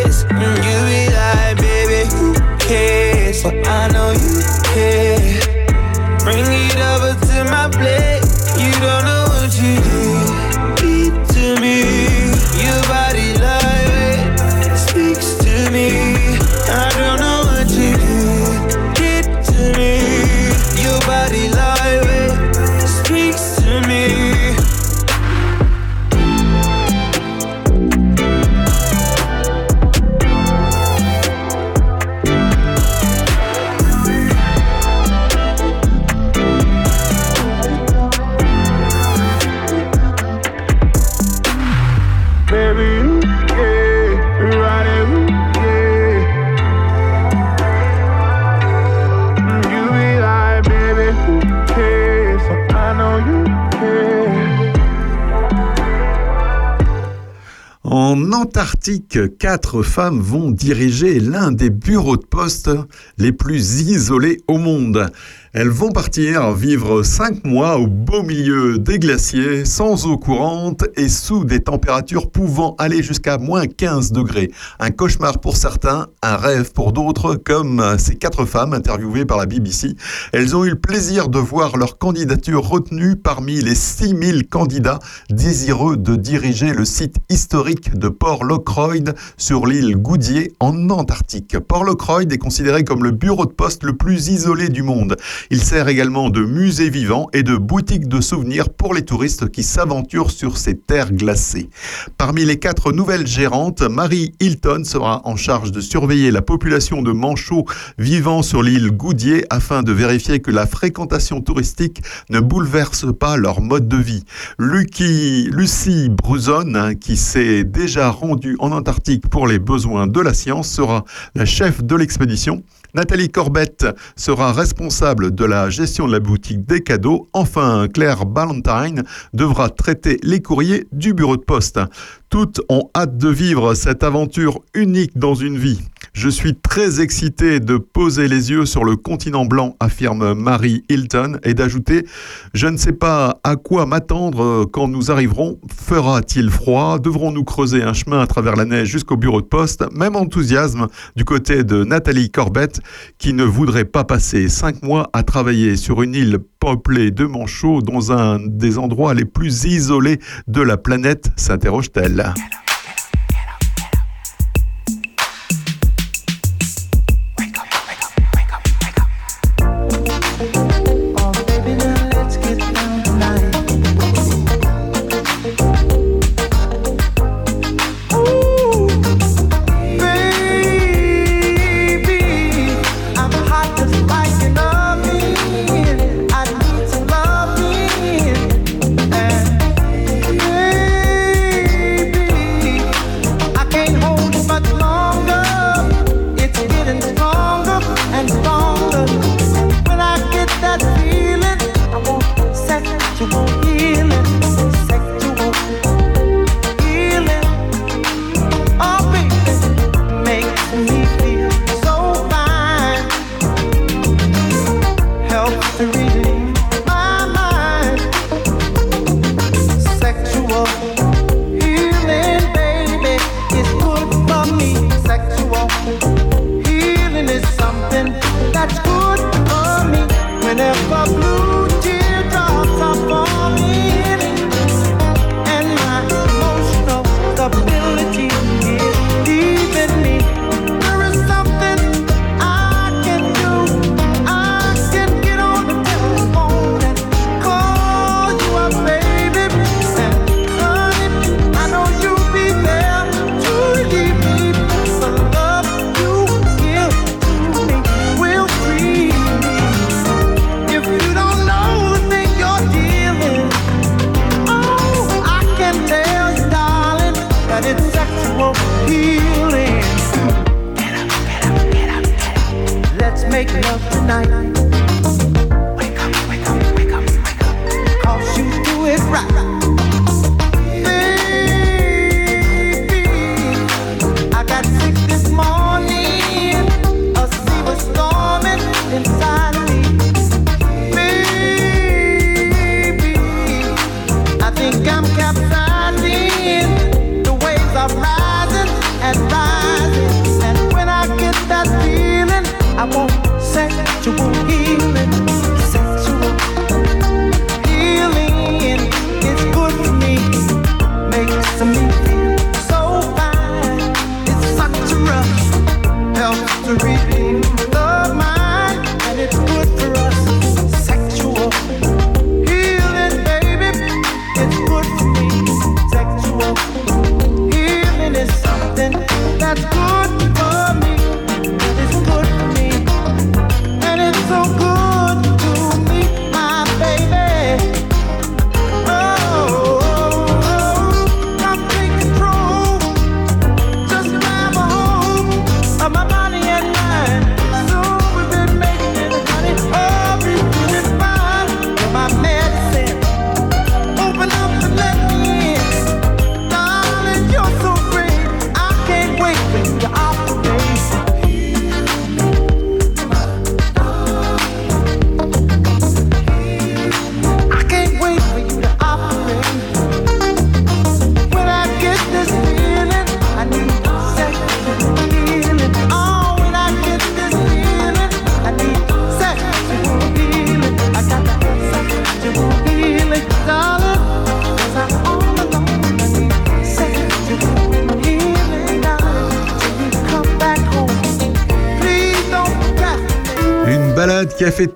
Quatre femmes vont diriger l'un des bureaux de poste les plus isolés au monde. Elles vont partir vivre cinq mois au beau milieu des glaciers, sans eau courante et sous des températures pouvant aller jusqu'à moins 15 degrés. Un cauchemar pour certains, un rêve pour d'autres, comme ces quatre femmes interviewées par la BBC. Elles ont eu le plaisir de voir leur candidature retenue parmi les 6000 candidats désireux de diriger le site historique de Port Lockroyd sur l'île Goudier en Antarctique. Port Lockroyd est considéré comme le bureau de poste le plus isolé du monde. Il sert également de musée vivant et de boutique de souvenirs pour les touristes qui s'aventurent sur ces terres glacées. Parmi les quatre nouvelles gérantes, Marie Hilton sera en charge de surveiller la population de manchots vivant sur l'île Goudier afin de vérifier que la fréquentation touristique ne bouleverse pas leur mode de vie. Lucky, Lucie Bruzon, hein, qui s'est déjà rendue en Antarctique pour les besoins de la science, sera la chef de l'expédition. Nathalie Corbett sera responsable de la gestion de la boutique des cadeaux. Enfin, Claire Ballantyne devra traiter les courriers du bureau de poste. Toutes ont hâte de vivre cette aventure unique dans une vie. Je suis très excité de poser les yeux sur le continent blanc, affirme Marie Hilton, et d'ajouter Je ne sais pas à quoi m'attendre quand nous arriverons. Fera-t-il froid? Devrons-nous creuser un chemin à travers la neige jusqu'au bureau de poste Même enthousiasme du côté de Nathalie Corbett, qui ne voudrait pas passer cinq mois à travailler sur une île peuplée de manchots dans un des endroits les plus isolés de la planète, s'interroge-t-elle.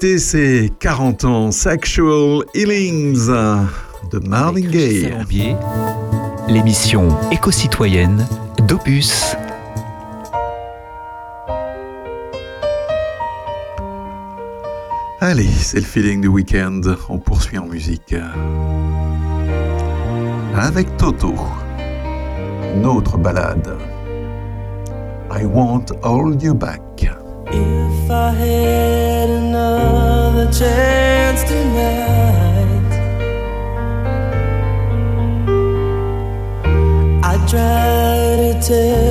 C'était ces 40 ans Sexual Healings de Marvin Gaye. L'émission éco-citoyenne d'Opus. Allez, c'est le feeling du week-end. On poursuit en musique. Avec Toto, notre balade. I won't hold you back. If I had chance tonight. I try to tell.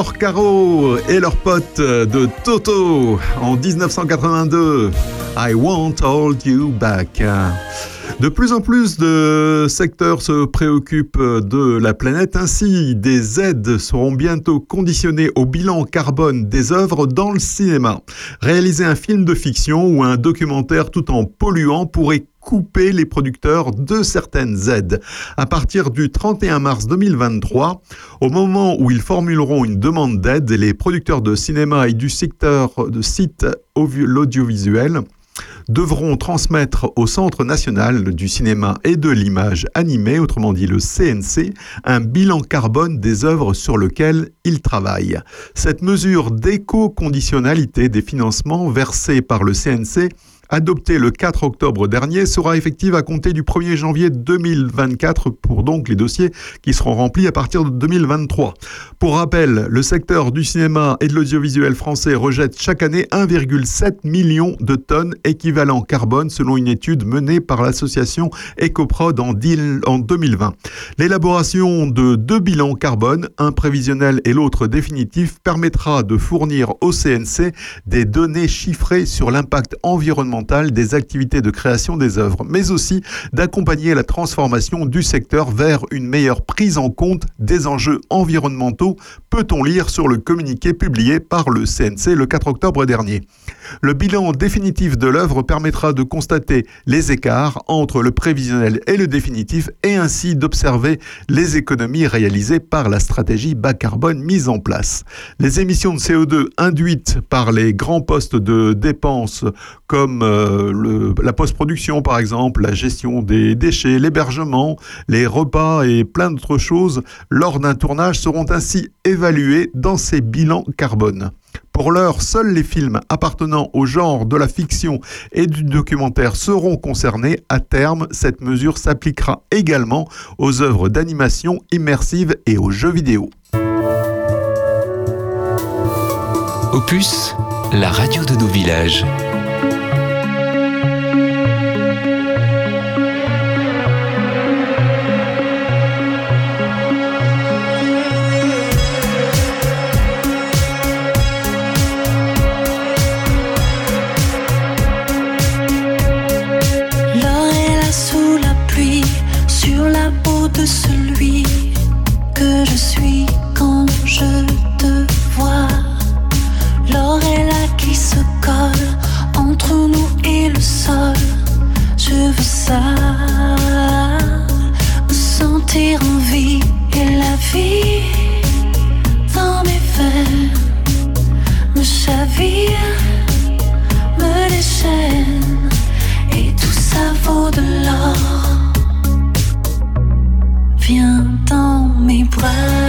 Porcaro et leurs potes de Toto en 1982. I want hold you back. De plus en plus de secteurs se préoccupent de la planète. Ainsi, des aides seront bientôt conditionnées au bilan carbone des œuvres dans le cinéma. Réaliser un film de fiction ou un documentaire tout en polluant pourrait couper les producteurs de certaines aides. À partir du 31 mars 2023, au moment où ils formuleront une demande d'aide, les producteurs de cinéma et du secteur de sites l'audiovisuel devront transmettre au Centre national du cinéma et de l'image animée, autrement dit le CNC, un bilan carbone des œuvres sur lesquelles ils travaillent. Cette mesure d'éco-conditionnalité des financements versés par le CNC adoptée le 4 octobre dernier, sera effective à compter du 1er janvier 2024 pour donc les dossiers qui seront remplis à partir de 2023. Pour rappel, le secteur du cinéma et de l'audiovisuel français rejette chaque année 1,7 million de tonnes équivalent carbone selon une étude menée par l'association EcoProd en, deal- en 2020. L'élaboration de deux bilans carbone, un prévisionnel et l'autre définitif, permettra de fournir au CNC des données chiffrées sur l'impact environnemental des activités de création des œuvres, mais aussi d'accompagner la transformation du secteur vers une meilleure prise en compte des enjeux environnementaux, peut-on lire sur le communiqué publié par le CNC le 4 octobre dernier. Le bilan définitif de l'œuvre permettra de constater les écarts entre le prévisionnel et le définitif et ainsi d'observer les économies réalisées par la stratégie bas carbone mise en place. Les émissions de CO2 induites par les grands postes de dépenses comme euh, la post-production par exemple, la gestion des déchets, l'hébergement, les repas et plein d'autres choses lors d'un tournage seront ainsi évalués dans ces bilans carbone. Pour l'heure, seuls les films appartenant au genre de la fiction et du documentaire seront concernés. À terme, cette mesure s'appliquera également aux œuvres d'animation immersive et aux jeux vidéo. Opus, la radio de nos villages. Celui que je suis quand je te vois. L'or est là qui se colle entre nous et le sol. Je veux ça, me sentir en vie et la vie dans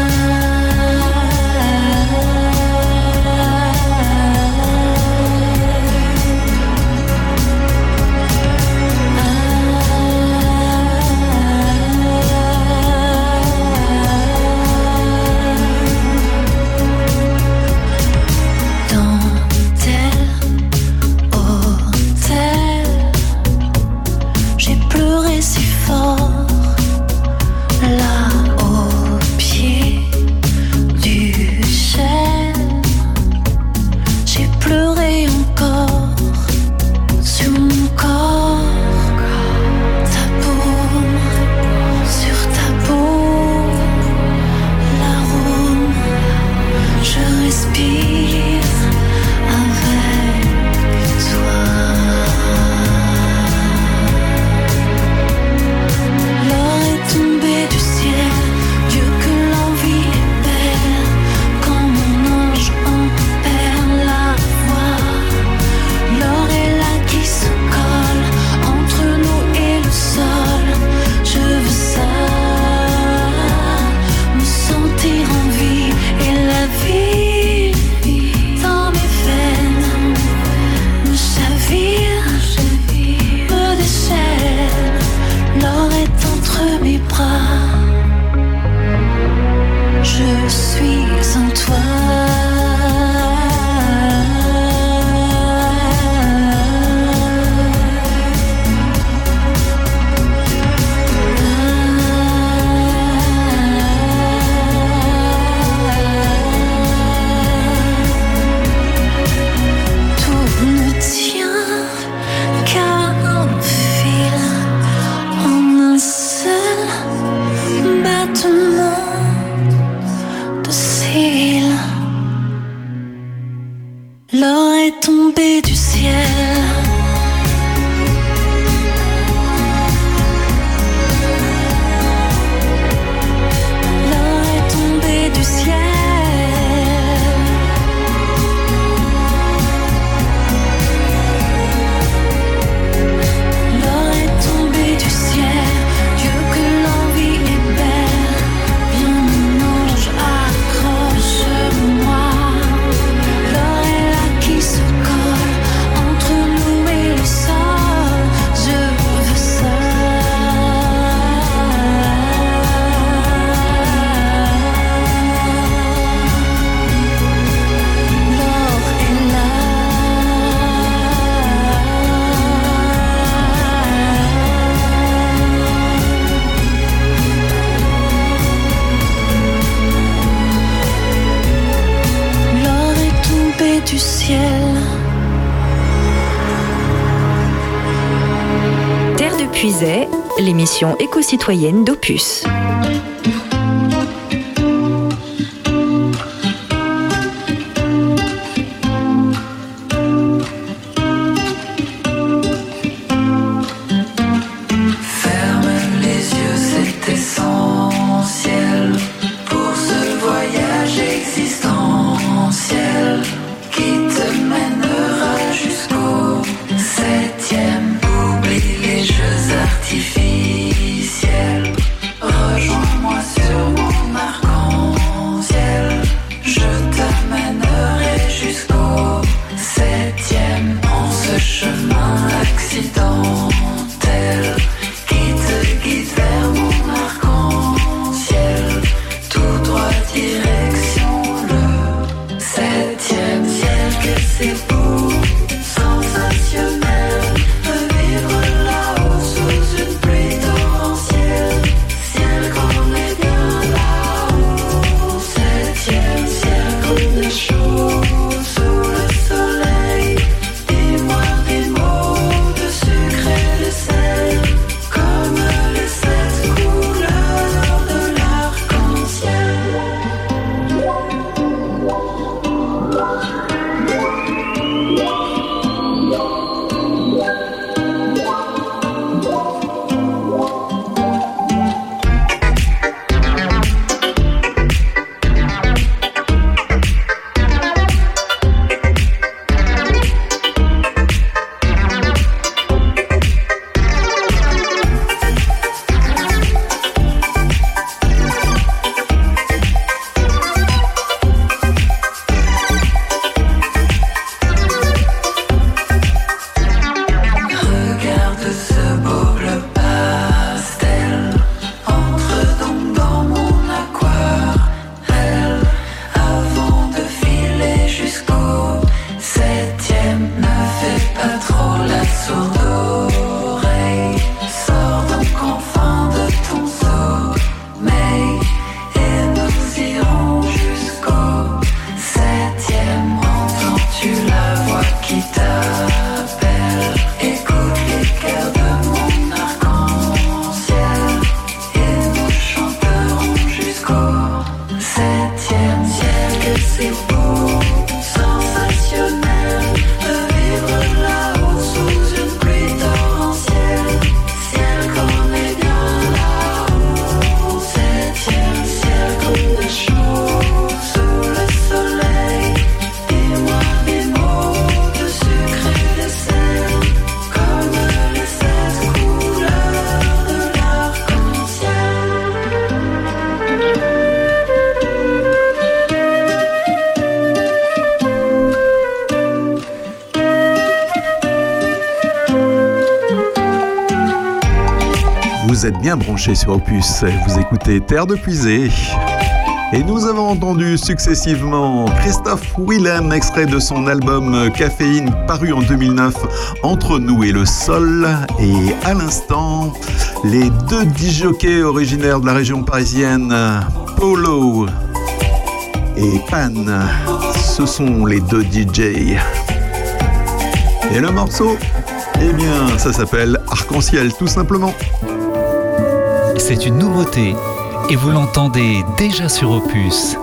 citoyenne d'Opus. bien branché sur Opus, vous écoutez Terre de Puisée. Et nous avons entendu successivement Christophe Willem, extrait de son album Caféine paru en 2009, Entre nous et le sol. Et à l'instant, les deux disjockeys originaires de la région parisienne, Polo et Pan, ce sont les deux DJ. Et le morceau Eh bien, ça s'appelle Arc-en-Ciel, tout simplement c'est une nouveauté et vous l'entendez déjà sur Opus.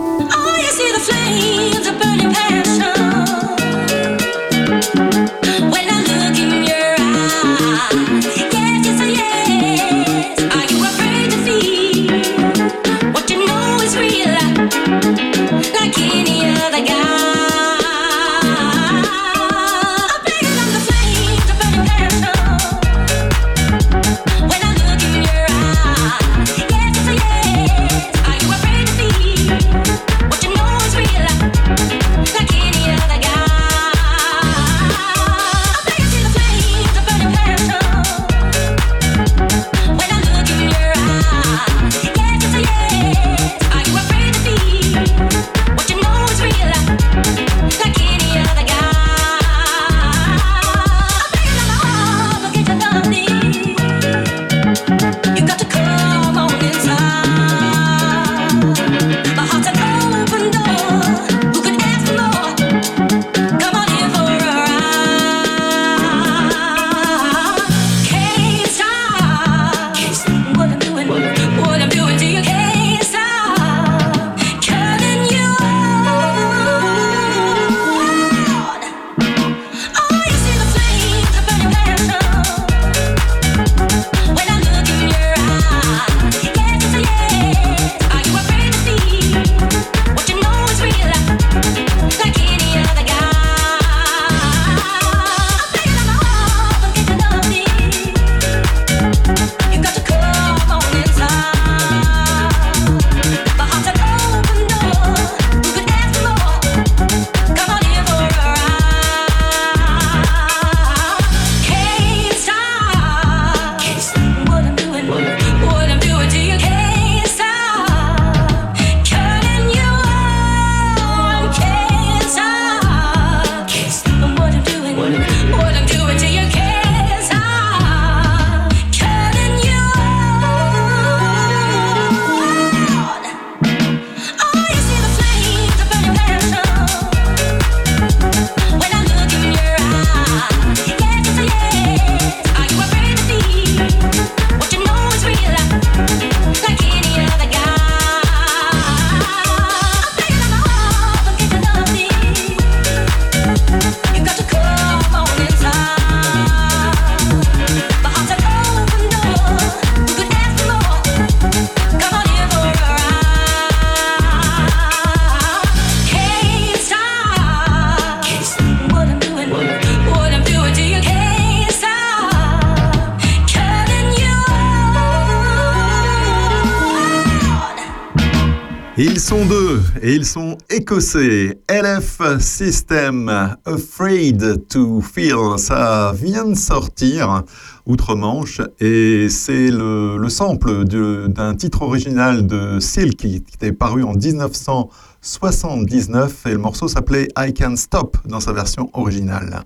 Écossais. LF System, Afraid to Feel, ça vient de sortir outre-Manche et c'est le, le sample d'un titre original de Silk qui était paru en 1979 et le morceau s'appelait I Can Stop dans sa version originale.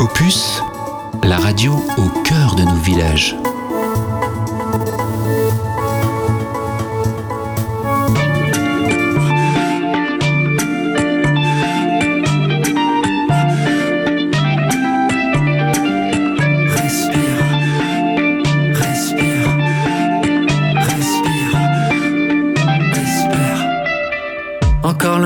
Opus, la radio au cœur de nos villages.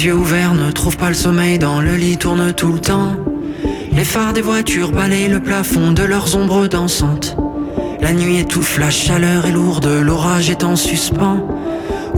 Les yeux ouverts ne trouvent pas le sommeil, dans le lit tourne tout le temps. Les phares des voitures balayent le plafond de leurs ombres dansantes. La nuit étouffe, la chaleur est lourde, l'orage est en suspens.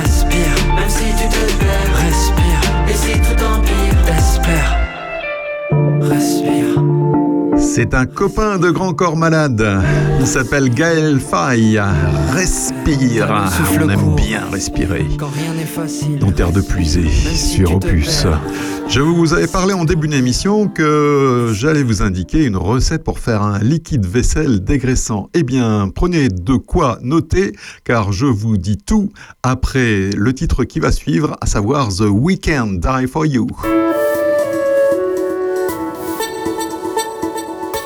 respire, même si tu te perds, respire, et si tout empire, espère. Respire. C'est un copain de Grand Corps Malade. Il s'appelle Gaël Faye. Respire. On aime bien respirer. Dans Terre de Puisée, sur Opus. Je vous avais parlé en début d'émission que j'allais vous indiquer une recette pour faire un liquide vaisselle dégraissant. Eh bien, prenez de quoi noter, car je vous dis tout après le titre qui va suivre, à savoir The Weekend Die For You.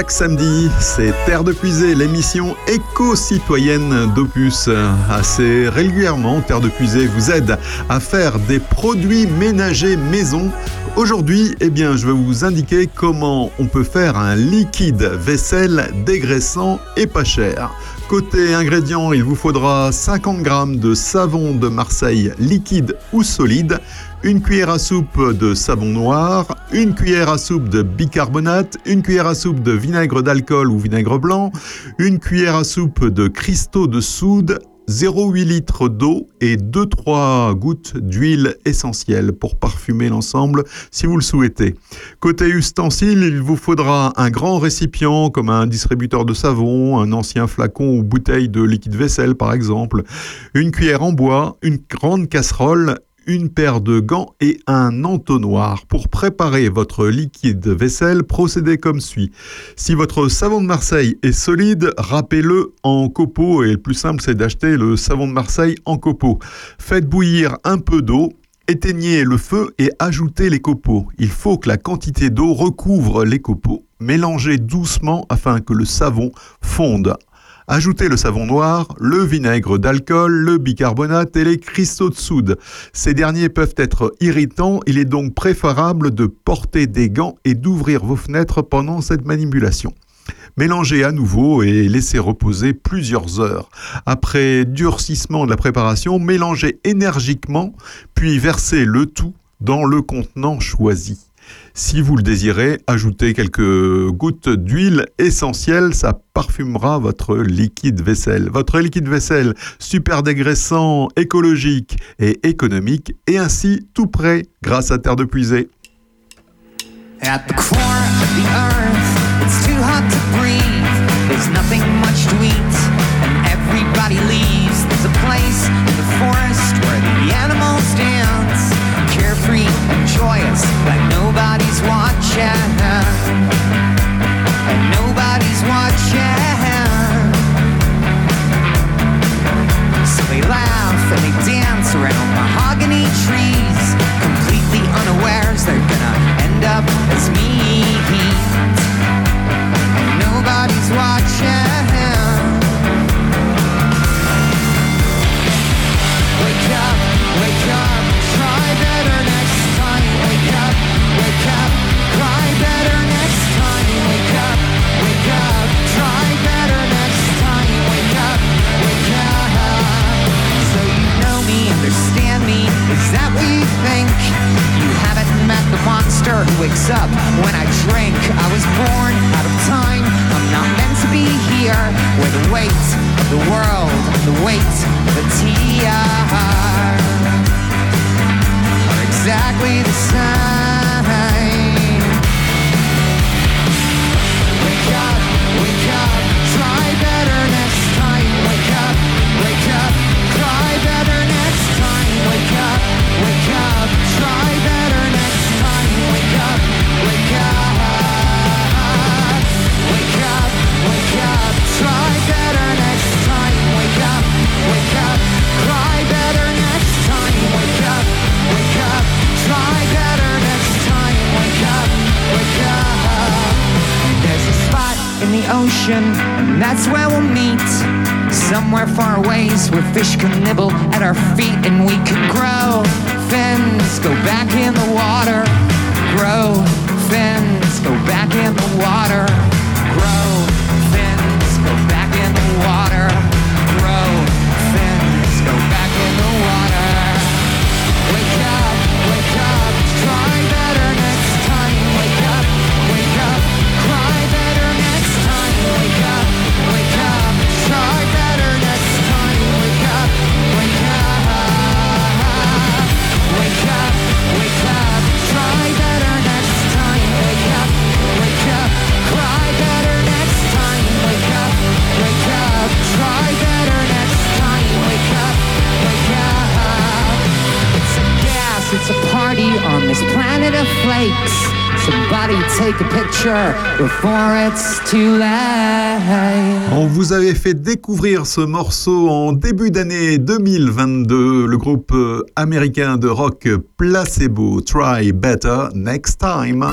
chaque samedi, c'est Terre de Puisée, l'émission éco-citoyenne d'Opus. Assez régulièrement, Terre de Puisée vous aide à faire des produits ménagers maison. Aujourd'hui, eh bien, je vais vous indiquer comment on peut faire un liquide vaisselle dégraissant et pas cher. Côté ingrédients, il vous faudra 50 g de savon de Marseille liquide ou solide, une cuillère à soupe de savon noir, une cuillère à soupe de bicarbonate, une cuillère à soupe de vinaigre d'alcool ou vinaigre blanc, une cuillère à soupe de cristaux de soude, 0,8 litre d'eau et 2-3 gouttes d'huile essentielle pour parfumer l'ensemble si vous le souhaitez. Côté ustensiles, il vous faudra un grand récipient comme un distributeur de savon, un ancien flacon ou bouteille de liquide vaisselle par exemple, une cuillère en bois, une grande casserole une paire de gants et un entonnoir. Pour préparer votre liquide vaisselle, procédez comme suit. Si votre savon de Marseille est solide, râpez-le en copeaux et le plus simple c'est d'acheter le savon de Marseille en copeaux. Faites bouillir un peu d'eau Éteignez le feu et ajoutez les copeaux. Il faut que la quantité d'eau recouvre les copeaux. Mélangez doucement afin que le savon fonde. Ajoutez le savon noir, le vinaigre d'alcool, le bicarbonate et les cristaux de soude. Ces derniers peuvent être irritants, il est donc préférable de porter des gants et d'ouvrir vos fenêtres pendant cette manipulation. Mélangez à nouveau et laissez reposer plusieurs heures. Après durcissement de la préparation, mélangez énergiquement, puis versez le tout dans le contenant choisi. Si vous le désirez, ajoutez quelques gouttes d'huile essentielle, ça parfumera votre liquide vaisselle. Votre liquide vaisselle, super dégraissant, écologique et économique, et ainsi tout prêt grâce à Terre de Puisée. Who wakes up when I drink. I was born out of time. I'm not meant to be here where the weight of the world, the weight of a tear are exactly the same. Ocean, and that's where we'll meet. Somewhere far away where fish can nibble at our feet and we can grow. Fins go back in the water. Grow. Fins go back in the water. On this planet of flakes. Somebody take a picture before it's too late. On vous avait fait découvrir ce morceau en début d'année 2022. Le groupe euh, américain de rock Placebo, Try Better Next Time.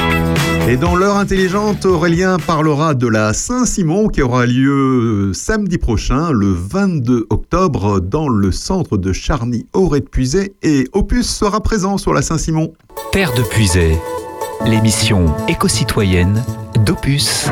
Et dans l'heure intelligente, Aurélien parlera de la Saint-Simon qui aura lieu samedi prochain, le 22 octobre, dans le centre de Charny auray de puisay Et Opus sera présent sur la Saint-Simon. Terre de Puisay, l'émission éco-citoyenne d'Opus.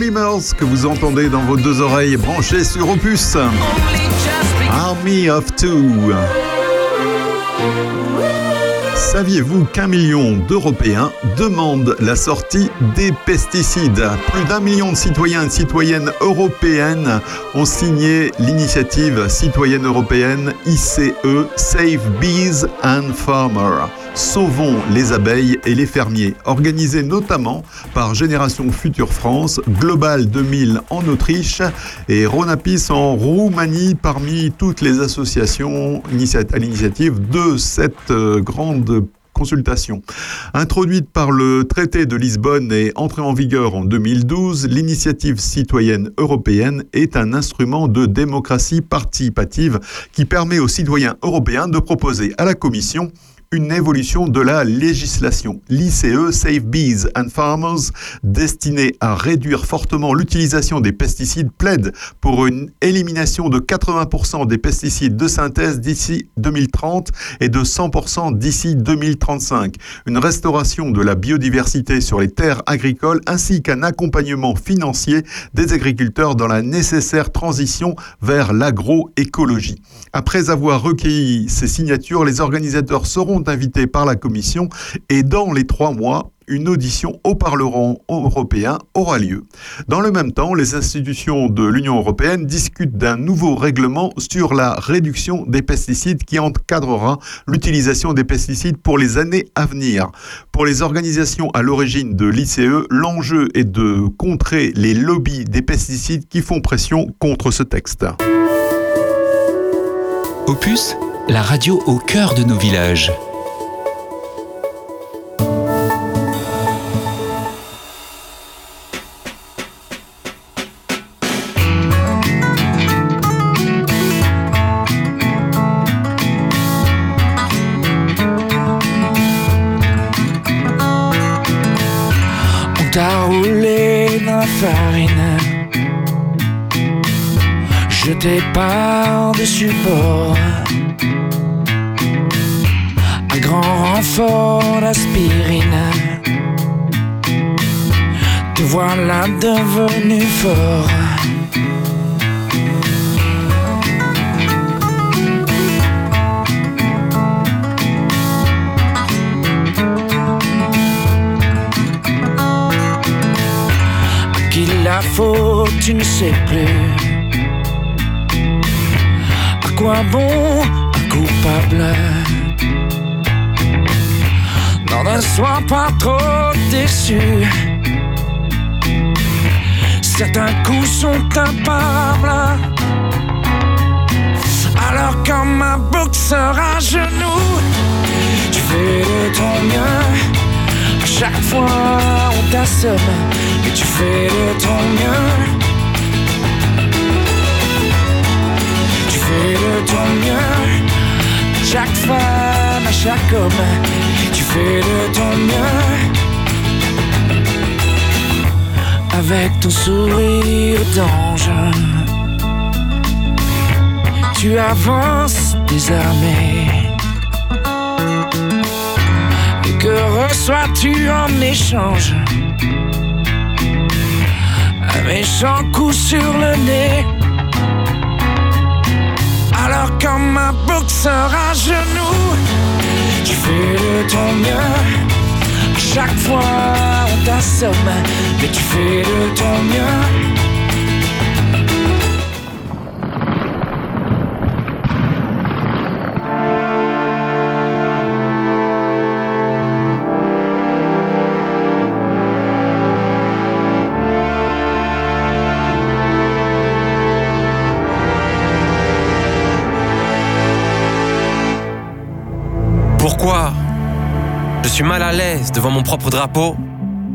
Que vous entendez dans vos deux oreilles branchées sur Opus. Army of Two. Saviez-vous qu'un million d'Européens demandent la sortie des pesticides? Plus d'un million de citoyens et citoyennes européennes ont signé l'initiative citoyenne européenne ICE Save Bees and Farmers. Sauvons les abeilles et les fermiers, organisée notamment par Génération Future France, Global 2000 en Autriche et Ronapis en Roumanie parmi toutes les associations à l'initiative de cette euh, grande consultation. Introduite par le traité de Lisbonne et entrée en vigueur en 2012, l'initiative citoyenne européenne est un instrument de démocratie participative qui permet aux citoyens européens de proposer à la Commission une évolution de la législation. L'ICE Save Bees and Farmers, destiné à réduire fortement l'utilisation des pesticides, plaide pour une élimination de 80% des pesticides de synthèse d'ici 2030 et de 100% d'ici 2035. Une restauration de la biodiversité sur les terres agricoles ainsi qu'un accompagnement financier des agriculteurs dans la nécessaire transition vers l'agroécologie. Après avoir recueilli ces signatures, les organisateurs seront invités par la Commission et dans les trois mois, une audition au Parlement européen aura lieu. Dans le même temps, les institutions de l'Union européenne discutent d'un nouveau règlement sur la réduction des pesticides qui encadrera l'utilisation des pesticides pour les années à venir. Pour les organisations à l'origine de l'ICE, l'enjeu est de contrer les lobbies des pesticides qui font pression contre ce texte. Opus, la radio au cœur de nos villages. Jeté par-dessus bord. Un grand renfort d'aspirine. Te voilà devenu fort. À qui la faute, tu ne sais plus. Quoi bon coupable? Non, ne sois pas trop déçu. Certains coups sont imparables. Alors quand ma boucle sera à genoux, tu fais de ton mieux. À chaque fois on t'assomme, et tu fais de ton mieux. Ton mieux. Chaque femme, à chaque homme, tu fais de ton mieux. Avec ton sourire d'ange, tu avances désarmé. Et que reçois-tu en échange? Un méchant coup sur le nez. Alors quand ma boucle sera à genoux, tu fais de ton mieux. À chaque fois on t'assomme, mais tu fais de ton mieux. Je suis mal à l'aise devant mon propre drapeau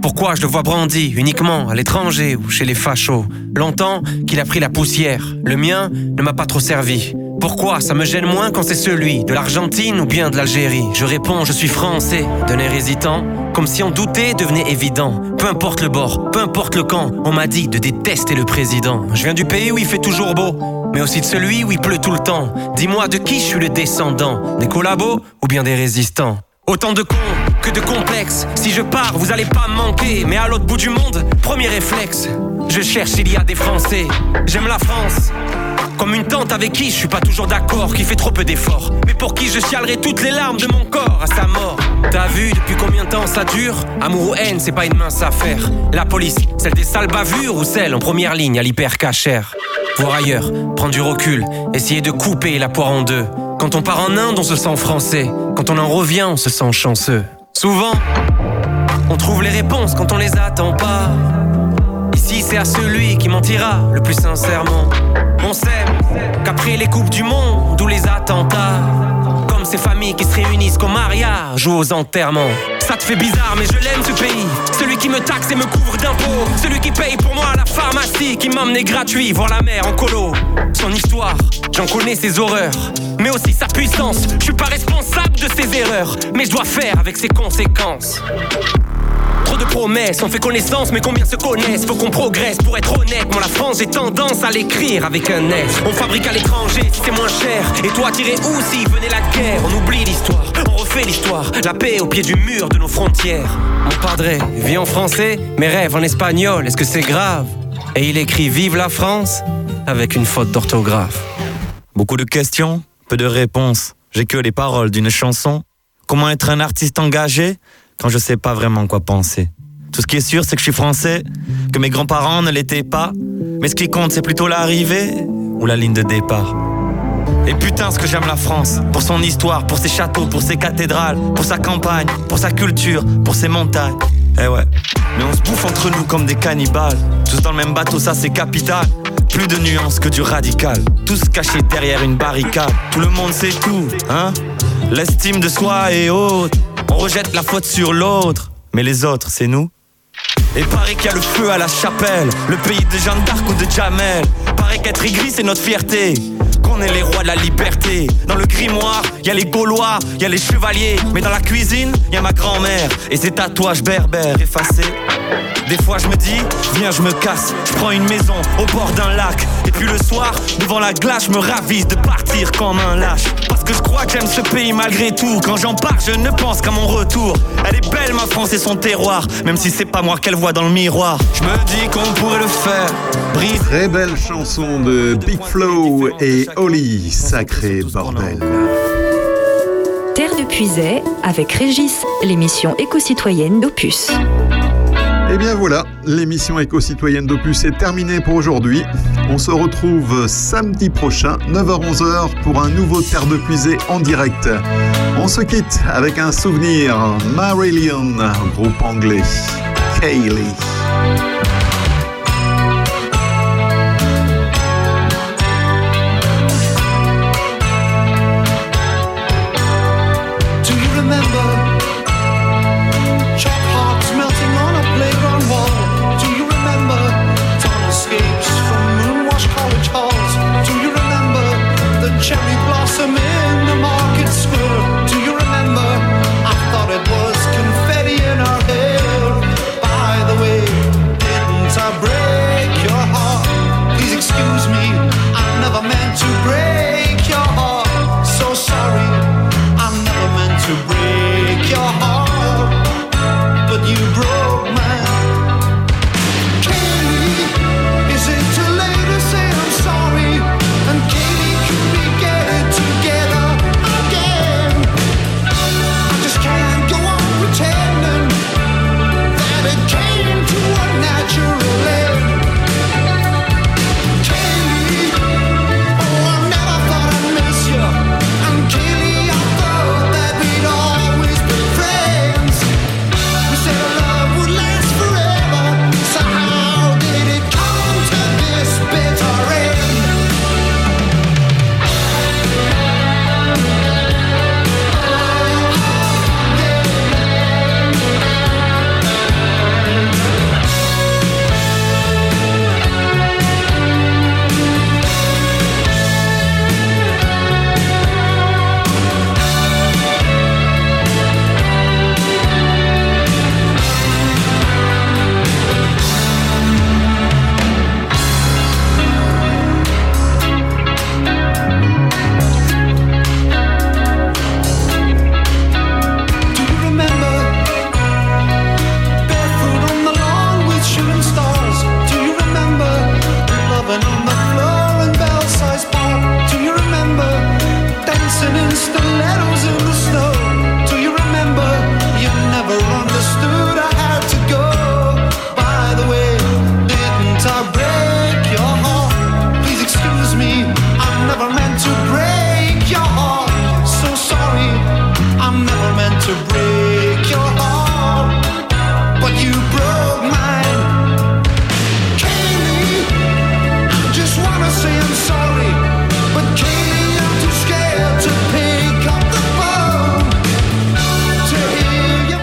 Pourquoi je le vois brandi uniquement à l'étranger ou chez les fachos? Longtemps qu'il a pris la poussière, le mien ne m'a pas trop servi. Pourquoi ça me gêne moins quand c'est celui de l'Argentine ou bien de l'Algérie? Je réponds, je suis français, d'un air hésitant, comme si en douter devenait évident. Peu importe le bord, peu importe le camp, on m'a dit de détester le président. Je viens du pays où il fait toujours beau, mais aussi de celui où il pleut tout le temps. Dis-moi de qui je suis le descendant? Des collabos ou bien des résistants? Autant de cons que de complexe. Si je pars, vous allez pas me manquer. Mais à l'autre bout du monde, premier réflexe. Je cherche s'il y a des Français. J'aime la France. Comme une tante avec qui je suis pas toujours d'accord, qui fait trop peu d'efforts. Mais pour qui je chialerai toutes les larmes de mon corps à sa mort. T'as vu depuis combien de temps ça dure? Amour ou haine, c'est pas une mince affaire. La police, celle des sales bavures ou celle en première ligne à l'hyper cachère. Voir ailleurs, prendre du recul, essayer de couper la poire en deux. Quand on part en Inde, on se sent français. Quand on en revient, on se sent chanceux. Souvent, on trouve les réponses quand on les attend pas. Ici, c'est à celui qui mentira le plus sincèrement. On sait qu'après les coupes du monde ou les attentats, ces familles qui se réunissent qu'au mariage ou aux enterrements. Ça te fait bizarre, mais je l'aime ce pays. Celui qui me taxe et me couvre d'impôts. Celui qui paye pour moi la pharmacie, qui m'emmenait gratuit voir la mer en colo. Son histoire, j'en connais ses horreurs, mais aussi sa puissance. Je suis pas responsable de ses erreurs, mais je dois faire avec ses conséquences. De promesses, on fait connaissance, mais combien se connaissent? Faut qu'on progresse pour être honnête. Moi, la France, j'ai tendance à l'écrire avec un S. On fabrique à l'étranger c'est moins cher. Et toi, tirer où si venait la guerre? On oublie l'histoire, on refait l'histoire. La paix au pied du mur de nos frontières. Mon padre vit en français, mes rêves en espagnol. Est-ce que c'est grave? Et il écrit Vive la France avec une faute d'orthographe. Beaucoup de questions, peu de réponses. J'ai que les paroles d'une chanson. Comment être un artiste engagé? Quand je sais pas vraiment quoi penser Tout ce qui est sûr, c'est que je suis français, que mes grands-parents ne l'étaient pas. Mais ce qui compte, c'est plutôt l'arrivée ou la ligne de départ. Et putain, ce que j'aime la France, pour son histoire, pour ses châteaux, pour ses cathédrales, pour sa campagne, pour sa culture, pour ses montagnes. Eh ouais, mais on se bouffe entre nous comme des cannibales. Tous dans le même bateau, ça c'est capital. Plus de nuances que du radical. Tous cachés derrière une barricade. Tout le monde sait tout, hein L'estime de soi est haute. On rejette la faute sur l'autre. Mais les autres, c'est nous. Et paraît qu'il y a le feu à la chapelle, le pays de Jeanne d'Arc ou de Jamel. Paraît qu'être aigri, c'est notre fierté. Qu'on est les rois de la liberté. Dans le grimoire, il y a les Gaulois, il y a les chevaliers. Mais dans la cuisine, il y a ma grand-mère. Et ses tatouages berbères effacés. Des fois je me dis, viens je me casse, je prends une maison au bord d'un lac Et puis le soir, devant la glace, je me ravise de partir comme un lâche. Parce que je crois que j'aime ce pays malgré tout. Quand j'en pars, je ne pense qu'à mon retour. Elle est belle ma France et son terroir. Même si c'est pas moi qu'elle voit dans le miroir. Je me dis qu'on pourrait le faire. Brise. Très belle chanson de Big Flow et Oli, sacré bordel. Terre de Puisay avec Régis, l'émission éco-citoyenne d'Opus. Et bien voilà, l'émission éco-citoyenne d'Opus est terminée pour aujourd'hui. On se retrouve samedi prochain, 9h-11h, pour un nouveau Terre de Puisée en direct. On se quitte avec un souvenir, Marillion, groupe anglais, Kaylee.